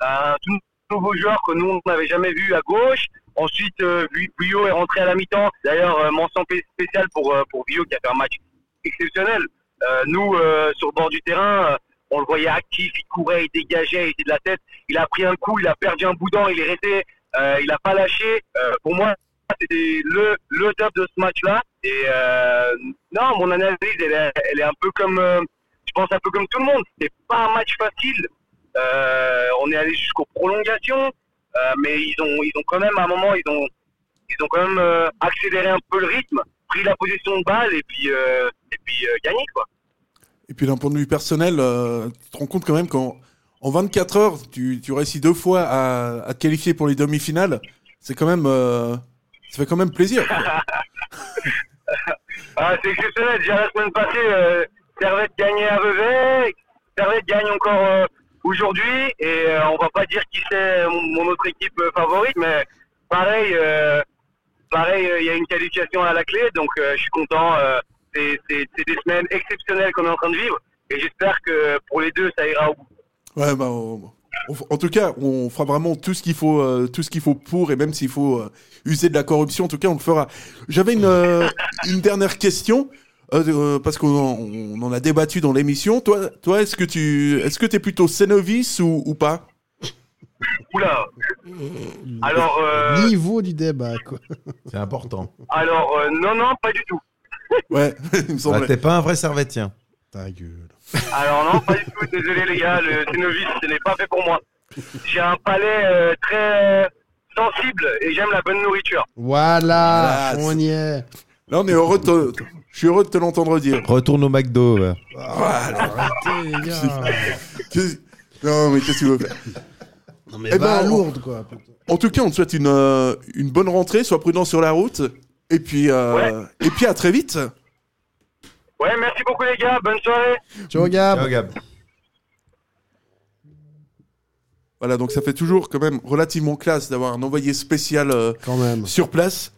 un tout nouveau joueur que nous, on n'avait jamais vu à gauche. Ensuite, euh, Vu- Vuillot est rentré à la mi-temps. D'ailleurs, euh, mention spé- spéciale pour, euh, pour Vuillot qui a fait un match exceptionnel. Euh, nous, euh, sur le bord du terrain, euh, on le voyait actif, il courait, il dégageait, il était de la tête. Il a pris un coup, il a perdu un boudin, il est resté, euh, il n'a pas lâché. Euh, pour moi, c'était le, le top de ce match-là. Et euh, non, mon analyse, elle est, elle est un peu comme, euh, je pense un peu comme tout le monde. C'était pas un match facile. Euh, on est allé jusqu'aux prolongations, euh, mais ils ont, ils ont quand même à un moment, ils ont, ils ont quand même euh, accéléré un peu le rythme, pris la position de balle et puis, euh, et puis euh, gagné quoi. Et puis d'un point de vue personnel, euh, tu te rends compte quand même qu'en en 24 heures, tu, tu réussis deux fois à, à te qualifier pour les demi-finales. C'est quand même, euh, ça fait quand même plaisir. (laughs) Ah, c'est exceptionnel. Déjà la semaine passée, euh, Servette gagnait à Vevey, Servette gagne encore euh, aujourd'hui, et euh, on va pas dire qui c'est mon, mon autre équipe euh, favorite, mais pareil, euh, pareil, il y a une qualification à la clé, donc je suis content. c'est des semaines exceptionnelles qu'on est en train de vivre, et j'espère que pour les deux, ça ira au bout. Ouais, bah, on- en tout cas, on fera vraiment tout ce qu'il faut, euh, tout ce qu'il faut pour, et même s'il faut euh, user de la corruption, en tout cas, on le fera. J'avais une, euh, (laughs) une dernière question. Euh, euh, parce qu'on en, on en a débattu dans l'émission. Toi, toi, est-ce que tu, est-ce que t'es plutôt Cénovis ou, ou pas? Oula Alors, euh, Niveau du débat, quoi. C'est important. alors euh, non, non, pas du tout. Ouais, (laughs) il me Bah, semblait. T'es pas un vrai servetien. Ta gueule. Alors non, pas du tout. Désolé les gars, le Cénovis, ce n'est pas fait pour moi. J'ai un palais euh, très sensible et j'aime la bonne nourriture. Voilà, Voilà, on y est. Là, on est heureux de te, je suis heureux de te l'entendre dire. Retourne au McDo. ouais. Arrêtez, les gars. Qu'est-ce- Non, mais qu'est-ce que tu veux faire? Non, mais Eh va à ben, on- Lourdes, quoi. En tout cas, on te souhaite une, euh, une bonne rentrée, sois prudent sur la route. Et puis, euh, et puis à très vite. Ouais, merci beaucoup les gars, bonne soirée. Ciao, Gab. Ciao, Gab. Voilà, donc ça fait toujours quand même relativement classe d'avoir un envoyé spécial euh, Quand même. sur place.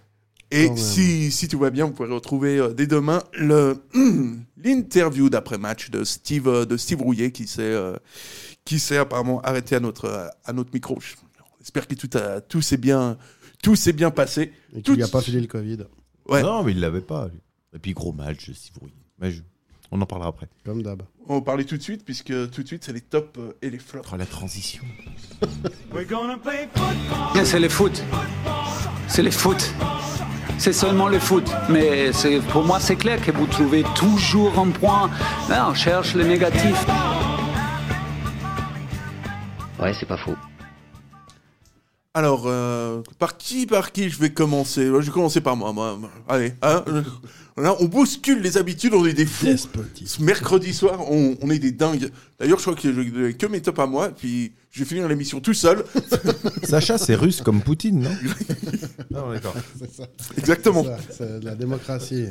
Et si, si tout va bien, vous pourrez retrouver euh, dès demain le (clears throat) l'interview d'après-match de Steve, euh, de Steve Rouillet qui s'est euh, qui s'est apparemment arrêté à notre, à notre micro. On espère que tout, a, tout s'est bien, tout s'est bien passé. Et qu'il a pas filé le Covid. Ouais. Non, mais il l'avait pas. lui. Et puis gros match, Steve Rouillet. Mais je- On en parlera après. Comme d'hab. On va parler tout de suite, puisque tout de suite, c'est les tops et les flops. Oh, la transition. C'est le foot. C'est le foot. C'est seulement le foot. Mais pour moi, c'est clair que vous trouvez toujours un point. On cherche le négatif. Ouais, c'est pas faux. Alors, euh, par qui, par qui je vais commencer? Je vais commencer par moi. moi. Allez, hein, euh, là, on bouscule les habitudes, on est des fous. Yes. Ce mercredi soir, on, on est des dingues. D'ailleurs, je crois que j'ai que mes tops à moi, puis je vais finir l'émission tout seul. (laughs) Sacha, c'est russe comme Poutine, non? Non, (laughs) d'accord. C'est ça. Exactement. C'est de la démocratie.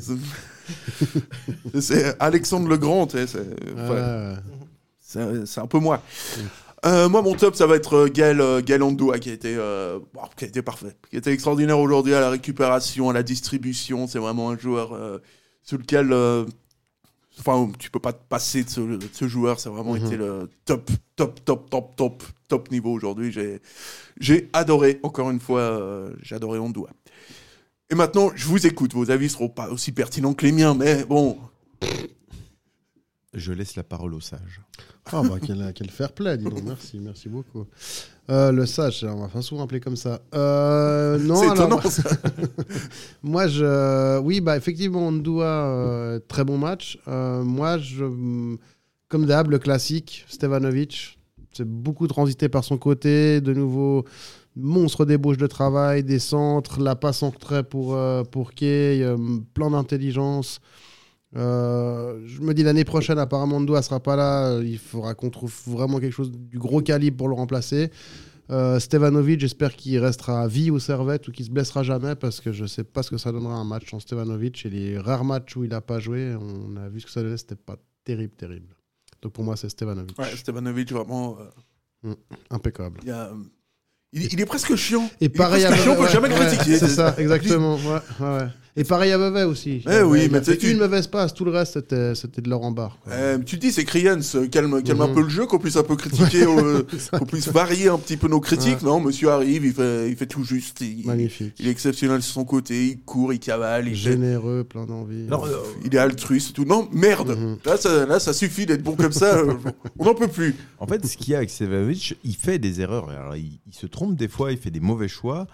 C'est Alexandre le Grand, tu sais, c'est ouais. C'est un peu moi. Euh, moi, mon top, ça va être euh, Gaël, euh, Gaël Andoua, qui a été, euh, qui a été parfait, qui a été extraordinaire aujourd'hui à la récupération, à la distribution. C'est vraiment un joueur euh, sur lequel, enfin, tu peux pas te passer de ce, de ce joueur. Ça a vraiment Mhm. été le top, top, top, top, top, top niveau aujourd'hui. J'ai, j'ai adoré. Encore une fois, j'ai adoré Andoua. Et maintenant, je vous écoute. Vos avis seront pas aussi pertinents que les miens, mais bon, Je laisse la parole au sage. Ah bah quel, quel fair play, dis donc. Merci, merci beaucoup. Euh, le sage, on m'a souvent appelé comme ça. Euh, non, c'est alors, étonnant. ça. (laughs) moi je, oui bah effectivement Ndoua, euh, très bon match. Euh, moi je, comme d'hab le classique, Stevanovic, c'est beaucoup transité par son côté, de nouveau monstre d'ébauche de travail, des centres, la passe en retrait pour euh, pour Kay, plein d'intelligence. Euh, je me dis l'année prochaine, apparemment, Ndoa sera pas là. euh, Il faudra qu'on trouve vraiment quelque chose du gros calibre pour le remplacer. Euh, Stevanovic, j'espère qu'il restera à vie au Servette ou qu'il se blessera jamais parce que je sais pas ce que ça donnera un match sans Stevanovic. Et les rares matchs où il a pas joué, on a vu ce que ça donnait, c'était pas terrible, terrible. Donc pour moi, c'est Stevanovic. Ouais, Stevanovic, vraiment. euh, Impeccable. il, y a, il, il est presque chiant. Et Il pareil à chiant, on peut ouais, jamais ouais, critiquer. C'est ça, (laughs) exactement. Ouais. Et pareil à Vevey aussi. Eh oui, mais tu- une mauvaise passe, tout le reste c'était c'était de leur en barre. quoi. Euh, tu te dis, c'est Kriens, euh, calme, calme un Mhm. peu le jeu, qu'on puisse un peu critiquer, (laughs) euh, qu'on puisse varier un petit peu nos critiques. Non, monsieur arrive, il fait, il fait tout juste. Il, Magnifique. il est exceptionnel sur son côté, il court, il cavale, il, fait- Généreux, plein d'envie. Alors, euh, il est altruiste et tout. Non, merde Mhm. là, ça, là, ça suffit d'être bon comme ça. on n'en peut plus. En fait, ce qu'il y a avec Stevanovic, il fait des erreurs. Alors, il, il se trompe des fois, il fait des mauvais choix.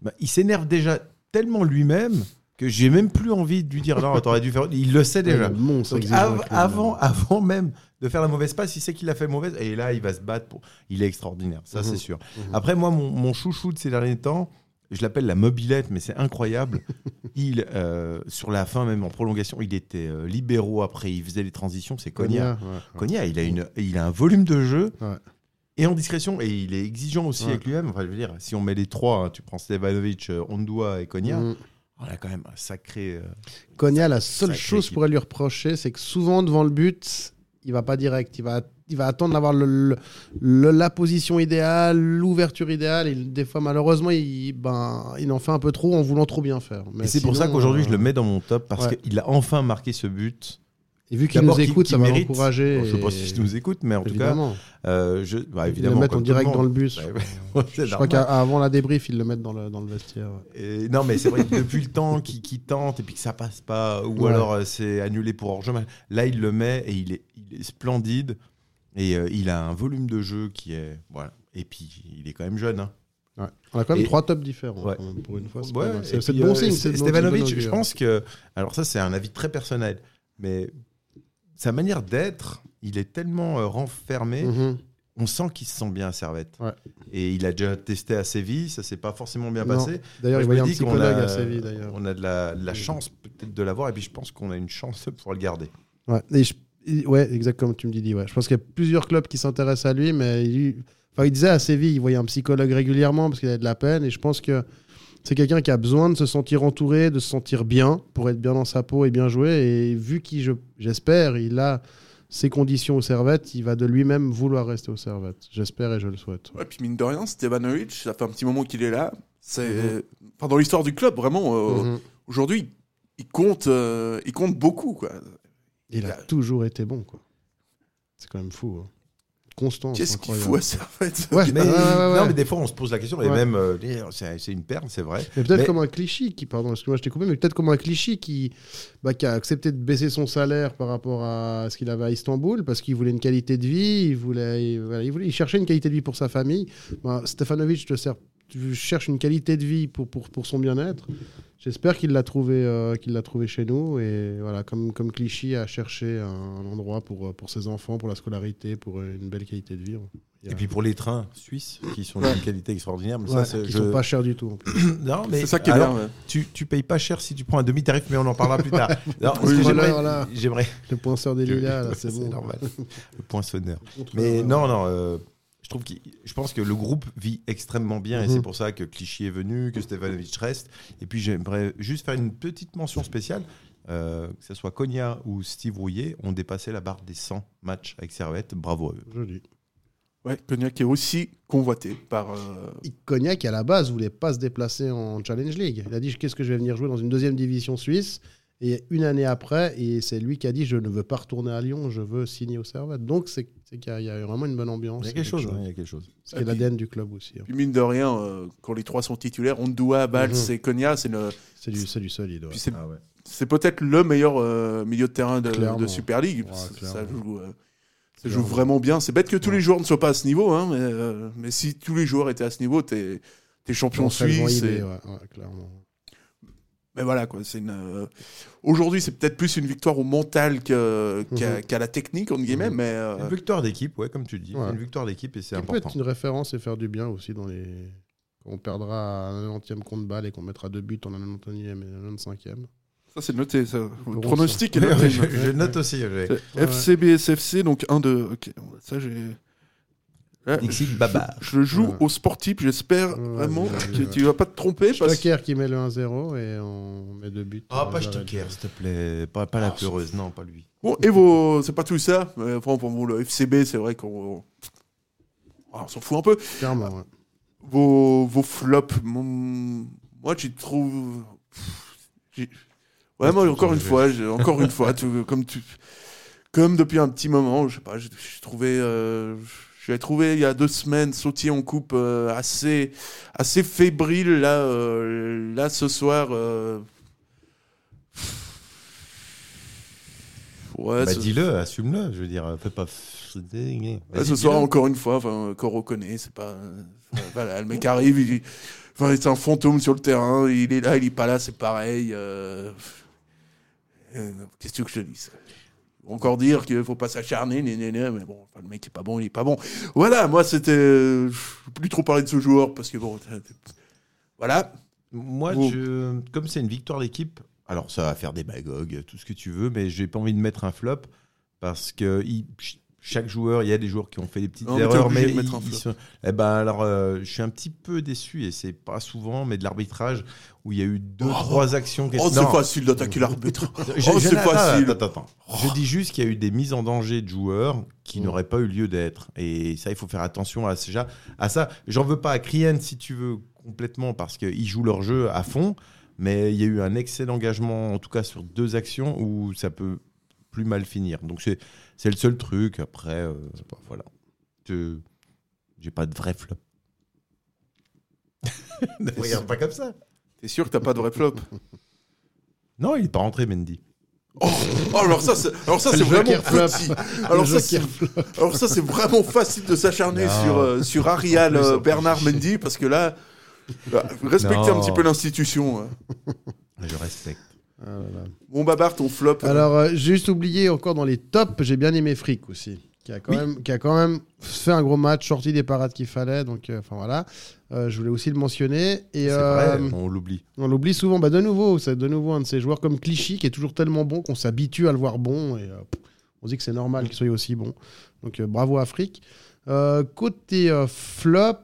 Bah, il s'énerve déjà tellement lui-même que j'ai même plus envie de lui dire non, t'aurais dû faire. Il le sait déjà. Ouais, Donc, av- avant, avant même de faire la mauvaise passe, il sait qu'il a fait mauvaise et là, il va se battre pour. Il est extraordinaire, ça Mhm. c'est sûr. Mhm. Après, moi, mon, mon chouchou de ces derniers temps, je l'appelle la mobilette, mais c'est incroyable. (laughs) il, euh, sur la fin, même en prolongation, il était euh, libéraux après, il faisait les transitions, c'est Cognac. Cognac, ouais, ouais. Cognac, il a, une, il a un volume de jeu et en discrétion, et il est exigeant aussi avec lui-même. Enfin, je veux dire, si on met les trois, hein, tu prends Stevanovic, euh, Ondua et Cognac, Mhm. On a quand même un sacré. euh, Cognac, la seule chose équipe. pour lui reprocher, c'est que souvent devant le but, il va pas direct. Il va, il va attendre d'avoir le, le- le- la position idéale, l'ouverture idéale. Et des fois, malheureusement, il, ben, il en fait un peu trop en voulant trop bien faire. Mais et c'est pour ça qu'aujourd'hui, euh, je le mets dans mon top parce ouais. qu'il a enfin marqué ce but. Et vu qu'il D'abord, nous qu'il- écoute, ça va l'encourager. Bon, je sais pas si il nous écoute, mais en Évidemment. tout cas, euh, je, bah, Ils évidemment. le mettent en direct dans le bus. Ouais, (laughs) Je crois qu'avant la débrief, ils le mettent dans le, dans le vestiaire. Et non, mais c'est vrai que depuis le temps qu'il qu'il tente et puis que ça passe pas, ou alors euh, c'est annulé pour hors-jeu, là il le met et il est, il est splendide. Et euh, il a un volume de jeu qui est. Voilà. Et puis il est quand même jeune. hein. Ouais. On a quand même Et- trois tops différents Ouais. quand même, pour une fois. C'est Ouais, bon euh, signe. Stevanovic, je pense que. Alors, ça, c'est un avis très personnel. Mais sa manière d'être, il est tellement euh, renfermé. Mhm. On sent qu'il se sent bien à Servette. Ouais. Et il a déjà testé à Séville, ça s'est pas forcément bien Non. passé. D'ailleurs, il voyait un psychologue a- à Séville. On a de la, de la chance peut-être de l'avoir, et puis je pense qu'on a une chance de pouvoir le garder. Ouais, et je- et- ouais, exact comme tu me dis. Ouais. Je pense qu'il y a plusieurs clubs qui s'intéressent à lui, mais il, enfin, il disait à Séville, il voyait un psychologue régulièrement parce qu'il avait de la peine. Et je pense que c'est quelqu'un qui a besoin de se sentir entouré, de se sentir bien pour être bien dans sa peau et bien jouer. Et vu qu'il, je- j'espère, il a ses conditions au Servette, il va de lui-même vouloir rester au Servette. J'espère et je le souhaite. Ouais, puis mine de rien, Stevanovic, ça fait un petit moment qu'il est là. C'est enfin, dans l'histoire du club, vraiment. euh, Mhm. Aujourd'hui, il compte, euh, il compte beaucoup, quoi. Il a toujours été bon, quoi. C'est quand même fou. hein. Constant. Qu'est-ce qu'il faut à Servette Ouais, Mais, ouais, ouais, ouais. Non, mais des fois, on se pose la question, et même, euh, c'est c'est une perle, c'est vrai. Mais peut-être Mais- comme un Clichy qui, pardon, excuse-moi, je t'ai coupé, mais peut-être comme un Clichy qui, bah, qui a accepté de baisser son salaire par rapport à ce qu'il avait à Istanbul parce qu'il voulait une qualité de vie, il voulait, il, voilà, il voulait, il cherchait une qualité de vie pour sa famille. Bah, Stefanovic te sert, tu cherches une qualité de vie pour, pour, pour son bien-être. J'espère qu'il l'a trouvé, euh, qu'il l'a trouvé chez nous et voilà, comme, comme Clichy a cherché un, un endroit pour, euh, pour ses enfants, pour la scolarité, pour une belle qualité de vie. A- Et puis pour les trains suisses, qui sont d'une qualité extraordinaire. Mais Ouais, ça, c'est- qui je- sont pas chers du tout. (coughs) non, mais C'est ça qui est alors, bien, ouais. Tu, tu payes pas cher si tu prends un demi-tarif, mais on en parlera plus tard. (laughs) Non, Oui, j'aimerais- voilà. J'aimerais. Le poinçeur des lilas, là, (laughs) c'est C'est bon. normal. Le poinçonneur. Mais non, non. euh, trouve qu'il- je pense que le groupe vit extrêmement bien et Mhm. c'est pour ça que Clichy est venu, que Stevanovic reste. Et puis j'aimerais juste faire une petite mention spéciale. euh, que ce soit Konya ou Steve Rouillet, ont dépassé la barre des 100 matchs avec Servette. Bravo à eux. Joli. Ouais, Cognac est aussi convoité par. euh, Cognac, à la base, voulait pas se déplacer en Challenge League. Il a dit Qu'est-ce que je vais venir jouer dans une deuxième division suisse? Et une année après, et c'est lui qui a dit Je ne veux pas retourner à Lyon, je veux signer au Servette. Donc, c'est c'est qu'il y, a- il y a vraiment une bonne ambiance. Il y a quelque chose. hein, il y a quelque chose. Ce qui est l'ADN du club aussi. hein. Puis mine de rien, euh, quand les trois sont titulaires, Ondoua, Bals Mhm. et Cognac, c'est le. C'est du, c'est du solide. ouais. C'est Ah ouais. c'est peut-être le meilleur euh, milieu de terrain de, Super League. Ouais, ça clairement. joue, euh, ça joue vraiment bien. C'est bête que tous les joueurs ne soient pas à ce niveau, hein, mais, euh, mais si tous les joueurs étaient à ce niveau, t'es es champion suisse. et- ouais, ouais, clairement. Mais voilà, quoi. C'est une. euh, Aujourd'hui, c'est peut-être plus une victoire au mental que- qu'à Mhm. qu'à la technique, entre guillemets, Mhm. mais. euh, Une victoire d'équipe, ouais, comme tu dis. Ouais. Une victoire d'équipe et c'est Qui peut important. être une référence et faire du bien aussi dans les. Quand on perdra un 90e compte balle et qu'on mettra deux buts en un 91e et un 95e. Ça, c'est noté. Ça. Le pronostic est noté. (laughs) je, je note aussi. C'est FCBSFC, donc 1 de. Ok, ça j'ai. Là, Dixit je- Babar. Je, le joue Ouais. au sportif, j'espère Ouais, vraiment que tu vas pas te tromper. Parce... Stocker qui met le 1-0 et on met deux buts. Ah, Euh, pas j'arrête. Stocker, s'il te plaît. Pas, pas la pleureuse, non, pas lui. Bon, et vos. C'est pas tout ça. mais Enfin, pour vous, le FCB, c'est vrai qu'on. Ah, on s'en fout un peu. Clairement, ouais. Vos, vos flops, mon- moi, j'y trouve. J'ai- Ouais, moi, encore une fois, j'ai- encore une fois, tu- comme tu. Comme depuis un petit moment, je sais pas, j'ai j'ai trouvé. euh, J'avais trouvé il y a deux semaines Sautier en coupe euh, assez, assez fébrile. Là, euh, là ce soir. euh, Ouais, bah, ce- dis-le, assume-le. Je veux dire, fais pas. Vas-y, ce soir, encore une fois, qu'on reconnaît, c'est pas. (laughs) voilà, le mec arrive, il, enfin, c'est un fantôme sur le terrain, il est là, il est pas là, c'est pareil. Qu'est-ce que tu veux que je te dise Encore dire qu'il faut pas s'acharner, mais bon, le mec est pas bon, il est pas bon. Voilà, moi, c'était. Je veux plus trop parler de ce joueur parce que bon. Voilà. Moi, je- comme c'est une victoire d'équipe, alors ça va faire des bagogues, tout ce que tu veux, mais j'ai pas envie de mettre un flop parce que il- chaque joueur, il y a des joueurs qui ont fait des petites erreurs, mais ils- ils sont- eh ben alors, euh, je suis un petit peu déçu et c'est pas souvent, mais de l'arbitrage où il y a eu deux, Oh, trois actions. qui- Oh, c'est facile d'attaquer (laughs) l'arbitre. Oh, c'est facile. attends, attends. Je dis juste qu'il y a eu des mises en danger de joueurs qui Mm. n'auraient pas eu lieu d'être. Et ça, il faut faire attention à, déjà, à ça. J'en veux pas à Crien, si tu veux, complètement, parce qu'ils jouent leur jeu à fond. Mais il y a eu un excès d'engagement, en tout cas sur deux actions, où ça peut plus mal finir. Donc c'est c'est le seul truc. Après, euh, voilà. Je- J'ai pas de vrai flop. (laughs) ne regarde pas comme ça. T'es sûr que t'as pas de vrai flop? (laughs) Non, il est pas rentré, Mendy. Oh, oh, alors ça, c'est, alors ça, c'est vraiment petit. Alors ça, c'est, alors ça, c'est vraiment facile de s'acharner sur, euh, sur Arial euh. Bernard Mendy parce que là, bah, respectez un petit peu l'institution. hein. Je respecte. Ah. Bon, Babar, ton flop. euh, Alors, euh, j'ai juste oublié encore dans les tops, j'ai bien aimé Frick aussi, qui a quand, Oui. même, qui a quand même fait un gros match, sorti des parades qu'il fallait. Donc, euh, enfin voilà, Euh, je voulais aussi le mentionner. Et C'est vrai, on l'oublie. on l'oublie souvent. Bah, de nouveau, c'est de nouveau un de ces joueurs comme Clichy qui est toujours tellement bon qu'on s'habitue à le voir bon et on se dit que c'est normal qu'il soit aussi bon. Donc, bravo à Frick. Euh, côté flop,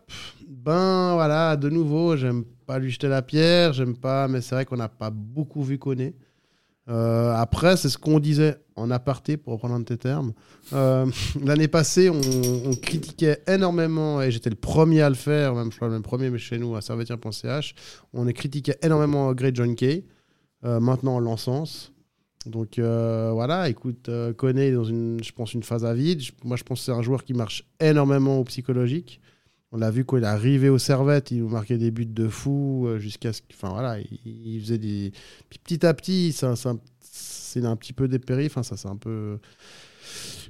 ben voilà, de nouveau, j'aime pas lui jeter la pierre, j'aime pas, mais c'est vrai qu'on n'a pas beaucoup vu Koné. Euh, après, c'est ce qu'on disait en aparté, pour reprendre un de tes termes. Euh, (laughs) L'année passée, on, critiquait énormément, et j'étais le premier à le faire, même je crois le premier, mais chez nous, à servetien.ch, on critiquait énormément Great John Kay. Euh, maintenant, on l'encense. Donc voilà, écoute, Koné est dans une, je pense, une phase à vide. Moi, je pense que c'est un joueur qui marche énormément au psychologique. On l'a vu quand il est arrivé aux Servettes, il nous marquait des buts de fou euh, jusqu'à ce enfin voilà, il, faisait des, petit à petit, c'est un petit peu dépéri. Enfin, ça, un peu,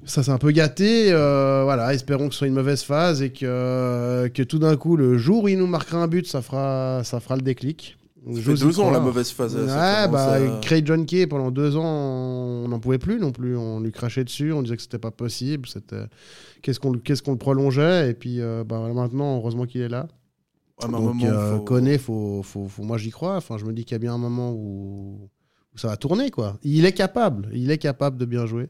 ça, c'est un peu gâté. euh, voilà, espérons que ce soit une mauvaise phase et que, que tout d'un coup, le jour où il nous marquera un but, ça fera, ça fera le déclic. Fait deux ans, la croire. mauvaise phase. Ouais, bah, à- Craig John Kay, pendant deux ans, on n'en pouvait plus non plus. On lui crachait dessus, on disait que c'était pas possible. C'était qu'est-ce qu'on qu'est-ce qu'on le prolongeait. Et puis euh, bah, maintenant, heureusement qu'il est là. À un Donc, euh, faut- Koné, faut, faut, faut- moi j'y crois. Enfin, je me dis qu'il y a bien un moment où, où ça va tourner. quoi. Il est capable. Il est capable de bien jouer.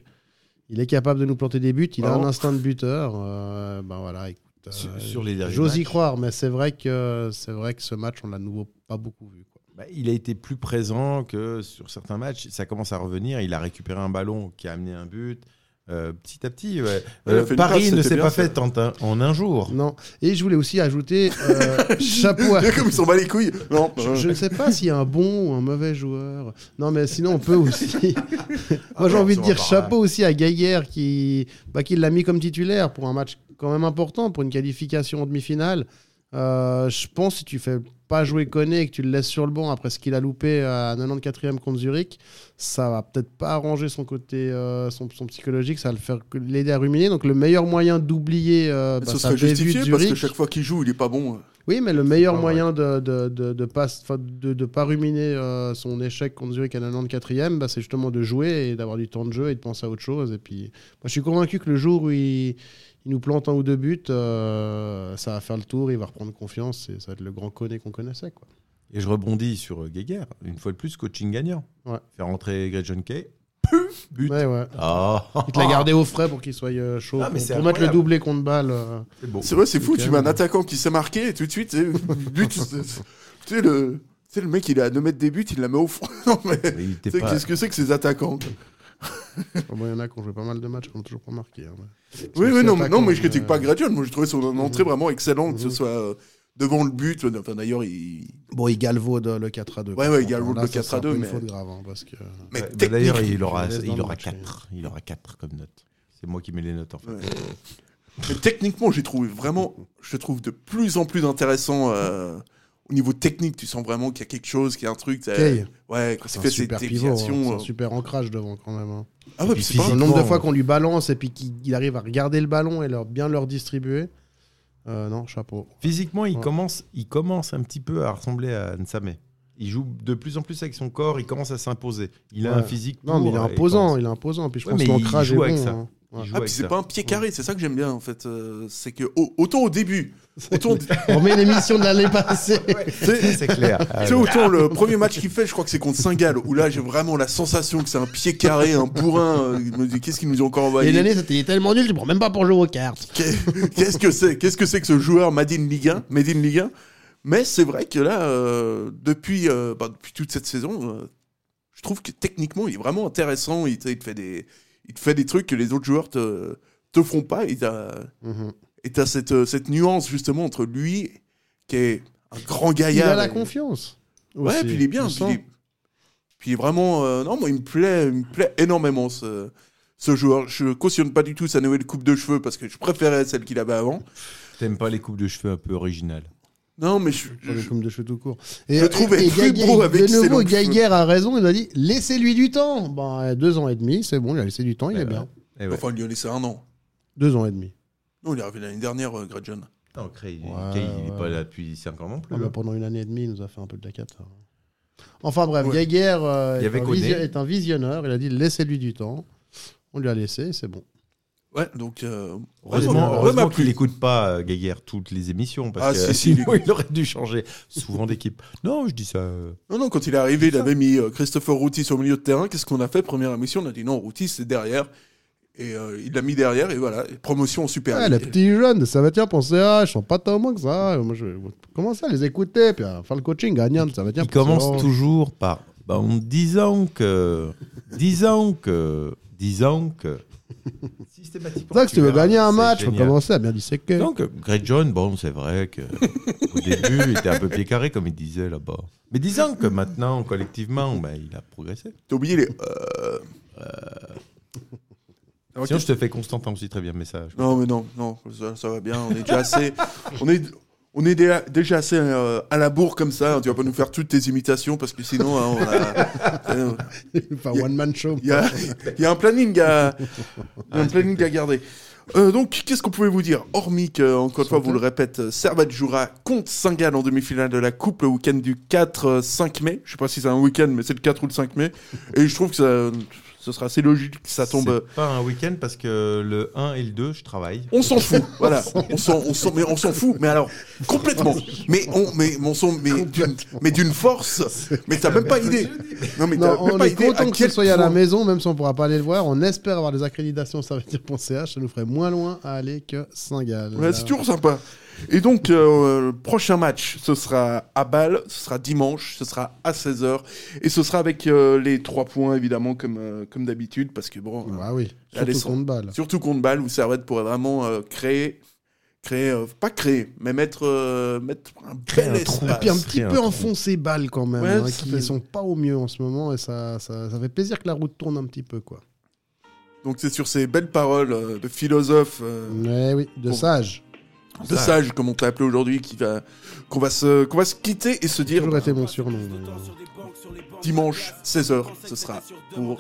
Il est capable de nous planter des buts. Il a Bravo. un instinct de buteur. Euh, ben voilà, écoute, Sur- sur les derniers J'ose y croire, mais c'est vrai que c'est vrai que ce match, on l'a de nouveau pas beaucoup vu. quoi. Bah, il a été plus présent que sur certains matchs. Ça commence à revenir. Il a récupéré un ballon qui a amené un but. Euh, petit à petit, ouais. Euh, Paris ne s'est pas fait en, un- en un jour. Non. Et je voulais aussi ajouter euh, (laughs) chapeau à, Comme ils s'en bat les couilles. Non, Je, je ne sais pas s'il y a un bon ou un mauvais joueur. Non, mais sinon, on peut aussi. (laughs) Moi, j'ai envie de dire chapeau aussi à Gaillère qui, bah, qui l'a mis comme titulaire pour un match quand même important, pour une qualification en demi-finale. Je pense que si tu fais pas jouer Koné et que tu le laisses sur le banc après ce qu'il a loupé à 94e contre Zurich, ça va peut-être pas arranger son côté, euh, son, son psychologique, ça va le faire l'aider à ruminer. Donc le meilleur moyen d'oublier euh, bah, ce sa serait justifié parce que chaque fois qu'il joue, il est pas bon. oui, mais le meilleur pas moyen de de, de, de pas, de, de pas ruminer euh, son échec contre Zurich à 94e, bah, c'est justement de jouer et d'avoir du temps de jeu et de penser à autre chose. Et puis, moi, je suis convaincu que le jour où il, il nous plante un ou deux buts, euh, ça va faire le tour, il va reprendre confiance et ça va être le grand connaît qu'on connaissait. Quoi. Et je rebondis sur euh, Geiger, une fois de plus, coaching gagnant. Ouais. Faire rentrer Greg John Kay. But. Ouais, ouais. Ah. Il te l'a gardé au frais pour qu'il soit euh, chaud. Ah, mais pour pour mettre le doublé contre balle. euh. C'est vrai, c'est fou, tu mets un attaquant qui s'est marqué et tout de suite, tu sais, (laughs) but, tu sais, le, tu sais, le mec, il est à 2 mètres des buts, il la met au. (laughs) Non, mais, Mais pas- qu'est-ce que c'est que ces attaquants Bon, il y en a qui ont joué pas mal de matchs, qui n'ont toujours pas marqué. hein, ouais. Oui, oui, non, non, mais je mais, critique euh, pas Gradjon. Moi, je trouvais son entrée vraiment excellente, que ce Mhm. soit euh, devant le but. Enfin, d'ailleurs, il. Bon, il galvaude le 4 à 2. Ouais, ouais, il galvaude Là, le ça, 4 c'est à un peu 2, une mais- faute grave, hein, parce que. Mais Ouais, bah D'ailleurs, il aura, il aura match, 4. Il aura 4 comme note. C'est moi qui mets les notes en fait. Ouais. Mais techniquement, j'ai trouvé vraiment, je trouve de plus en plus intéressant euh, au niveau technique. Tu sens vraiment qu'il y a quelque chose, qu'il y a un truc. Kay. Ouais, quand C'est fait super pivot, hein, déviations. c'est un euh, super ancrage devant quand même. hein. Ah ouais, c'est pas Le nombre de Physiquement, fois qu'on lui balance et puis qu'il il arrive à regarder le ballon et leur, bien leur distribuer. Euh, non, chapeau. Physiquement, il, Ouais. commence, il commence un petit peu à ressembler à Nsame. Il joue de plus en plus avec son corps, il commence à s'imposer. Il a Ouais. un physique. Non, mais il est imposant, il est imposant. Puis je Ouais, pense l'ancrage est joue avec bon. ça. hein. Ouais. Ah, puis c'est pas un pied carré, c'est ça que j'aime bien en fait. euh, c'est que au- autant au début, (laughs) autant, On met l'émission de l'année passée. (laughs) sais, (laughs) C'est clair. tu sais, autant le premier match qu'il fait, je crois que c'est contre Saint-Gall, où là j'ai vraiment la sensation que c'est un pied carré, un bourrin. euh, il me dit, Qu'est-ce qu'ils nous ont encore Et envoyé l'année, c'était tellement nul, tu prends même pas pour jouer aux cartes. Qu'est- Qu'est-ce que c'est Qu'est-ce que c'est que ce joueur Made in Ligue 1 Made in Ligue 1 Mais c'est vrai que là, euh, depuis, euh, bah, depuis toute cette saison, euh, je trouve que techniquement, il est vraiment intéressant. Il, il te fait des, il te fait des trucs que les autres joueurs te, te feront pas. Et t'as et t'as cette, euh, cette nuance justement entre lui, qui est un grand Il gaillard. a la et- confiance. Ouais, aussi, puis il est bien. tu Puis il est, puis il vraiment. euh, non, moi, il me plaît, il me plaît énormément ce, ce joueur. Je cautionne pas du tout sa nouvelle coupe de cheveux parce que je préférais celle qu'il avait avant. T'aimes pas les coupes de cheveux un peu originales Non, mais je, Pas je- de cheveux tout court. Je plus beau avec De nouveau. Geiger a raison. Il a dit laissez-lui du temps. Bon, deux ans et demi, c'est bon, il a laissé du temps, il Ouais, est ouais. bien. Eh ouais. Enfin, il lui a laissé un an. Deux ans et demi. Non, il est arrivé l'année dernière, euh, Gradjon. Non, Cray, Ouais, Kay, il est ouais. pas là depuis 5 ans non plus. Ah, bah, hein. pendant une année et demie, il nous a fait un peu de la cata. Enfin bref, Ouais. Geiger euh, est, un est un visionneur. Il a dit laissez-lui du temps. On lui a laissé, c'est bon. Ouais, donc. euh, Heureusement, heureusement qu'il n'écoute pas euh, toutes les émissions parce Ah, que si, si, il sinon il aurait dû changer souvent d'équipe. Non, je dis ça. euh, Non, non, quand il est arrivé, il avait mis euh, Christopher Routis au milieu de terrain. Qu'est-ce qu'on a fait? Première émission, on a dit non, Routis, c'est derrière. Et euh, il l'a mis derrière, et voilà, promotion en Super Ouais, les petits jeunes, ça va tiens penser à, ils sont pas tellement que ça. Moi, je vais commencer à les écouter, puis à faire le coaching gagnant, ça va tiens il commence penser à- toujours par bah, en disant que, disant que, disant que. (laughs) Systématiquement. C'est ça que si tu veux gagner un match, faut génial. commencer à bien disséquer. Donc, Greg John, bon, c'est vrai que (laughs) au début, il était un peu pied carré, comme il disait là-bas. Mais disons que maintenant, collectivement, ben, il a progressé. T'as oublié les. euh, Sinon, je te fais Constantin aussi très bien message. Non, mais non, non, ça, ça va bien. On est déjà assez. on est, on est déjà, assez euh, à la bourre comme ça. Tu vas pas nous faire toutes tes imitations parce que sinon, hein, on (laughs) a. euh, Enfin, one man show. Il y a, y a un planning à, a un planning à garder. Euh, donc, qu'est-ce qu'on pouvait vous dire? Hormis que, encore une fois, vous le répète, Servette jouera contre Saint-Gall en demi-finale de la Coupe le week-end du 4-5 mai. Je sais pas si c'est un week-end, mais c'est le 4 ou le 5 mai. Et je trouve que ça, ce sera assez logique que ça tombe. euh, pas un week-end parce que le 1 et le 2, je travaille. On s'en fout, voilà. On s'en, on s'en, mais on s'en fout. Mais alors, complètement. Mais on, mais, mais on s'en, mais d'une, mais d'une force. Mais t'as même pas idée. Non, mais t'as Non, même on pas est idée content que ce soit à la maison, même si on pourra pas aller le voir. On espère avoir des accréditations, ça veut dire pour CH, ça nous ferait moins loin à aller que Saint-Gall. Ouais, c'est toujours sympa. Et donc, euh, le prochain match, ce sera à Bâle, ce sera dimanche, ce sera à 16h, et ce sera avec euh, les trois points, évidemment, comme, euh, comme d'habitude, parce que bon, euh, Ah oui, surtout contre balle. surtout contre Bâle, où Servette pourrait vraiment euh, créer, créer euh, pas créer, mais mettre, euh, mettre un Créer bel un espace. Et puis un petit peu trou. enfoncé balle quand même, Ouais, hein, qui fait- sont pas au mieux en ce moment, et ça, ça, ça fait plaisir que la route tourne un petit peu, quoi. Donc c'est sur ces belles paroles euh, de philosophe, euh, oui, de Bon. sage. De sage, comme on t'a appelé aujourd'hui, qui va, qu'on va se, qu'on va se quitter et se dire Toujours été mon surnom. dimanche 16h, ce sera pour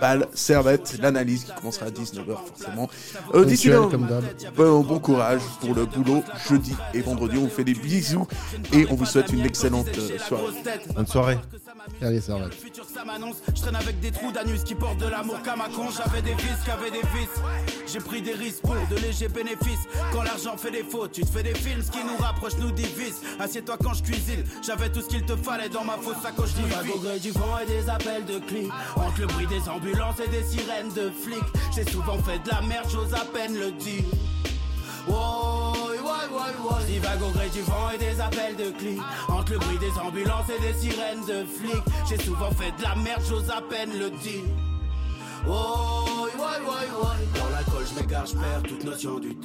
Bâle, Servette, l'analyse qui commencera à 19h forcément. Euh, D'ici là, bon, bon courage pour le boulot jeudi et vendredi. On vous fait des bisous et on vous souhaite une excellente euh, soirée. Bonne soirée. Allez, ça va. Le futur ça m'annonce, je traîne avec des trous d'anus qui portent de l'amour un con, j'avais des vices, qu'avait des vices. J'ai pris des risques pour de légers bénéfices. Quand l'argent fait des faute. Tu te fais des films, ce qui nous rapproche nous divise. Assieds-toi quand je cuisine, j'avais tout ce qu'il te fallait dans ma fausse sacoche Louis Divague au gré du vent et des appels de clics. Entre le bruit des ambulances et des sirènes de flics, j'ai souvent fait de la merde, j'ose à peine le dire. Oh, ouais. Divague au gré du vent et des appels de clics. Entre le bruit des ambulances et des sirènes de flics, j'ai souvent fait de la merde, j'ose à peine le dire. Oh. Dans l'alcool, je m'égare, je perds toute notion du temps.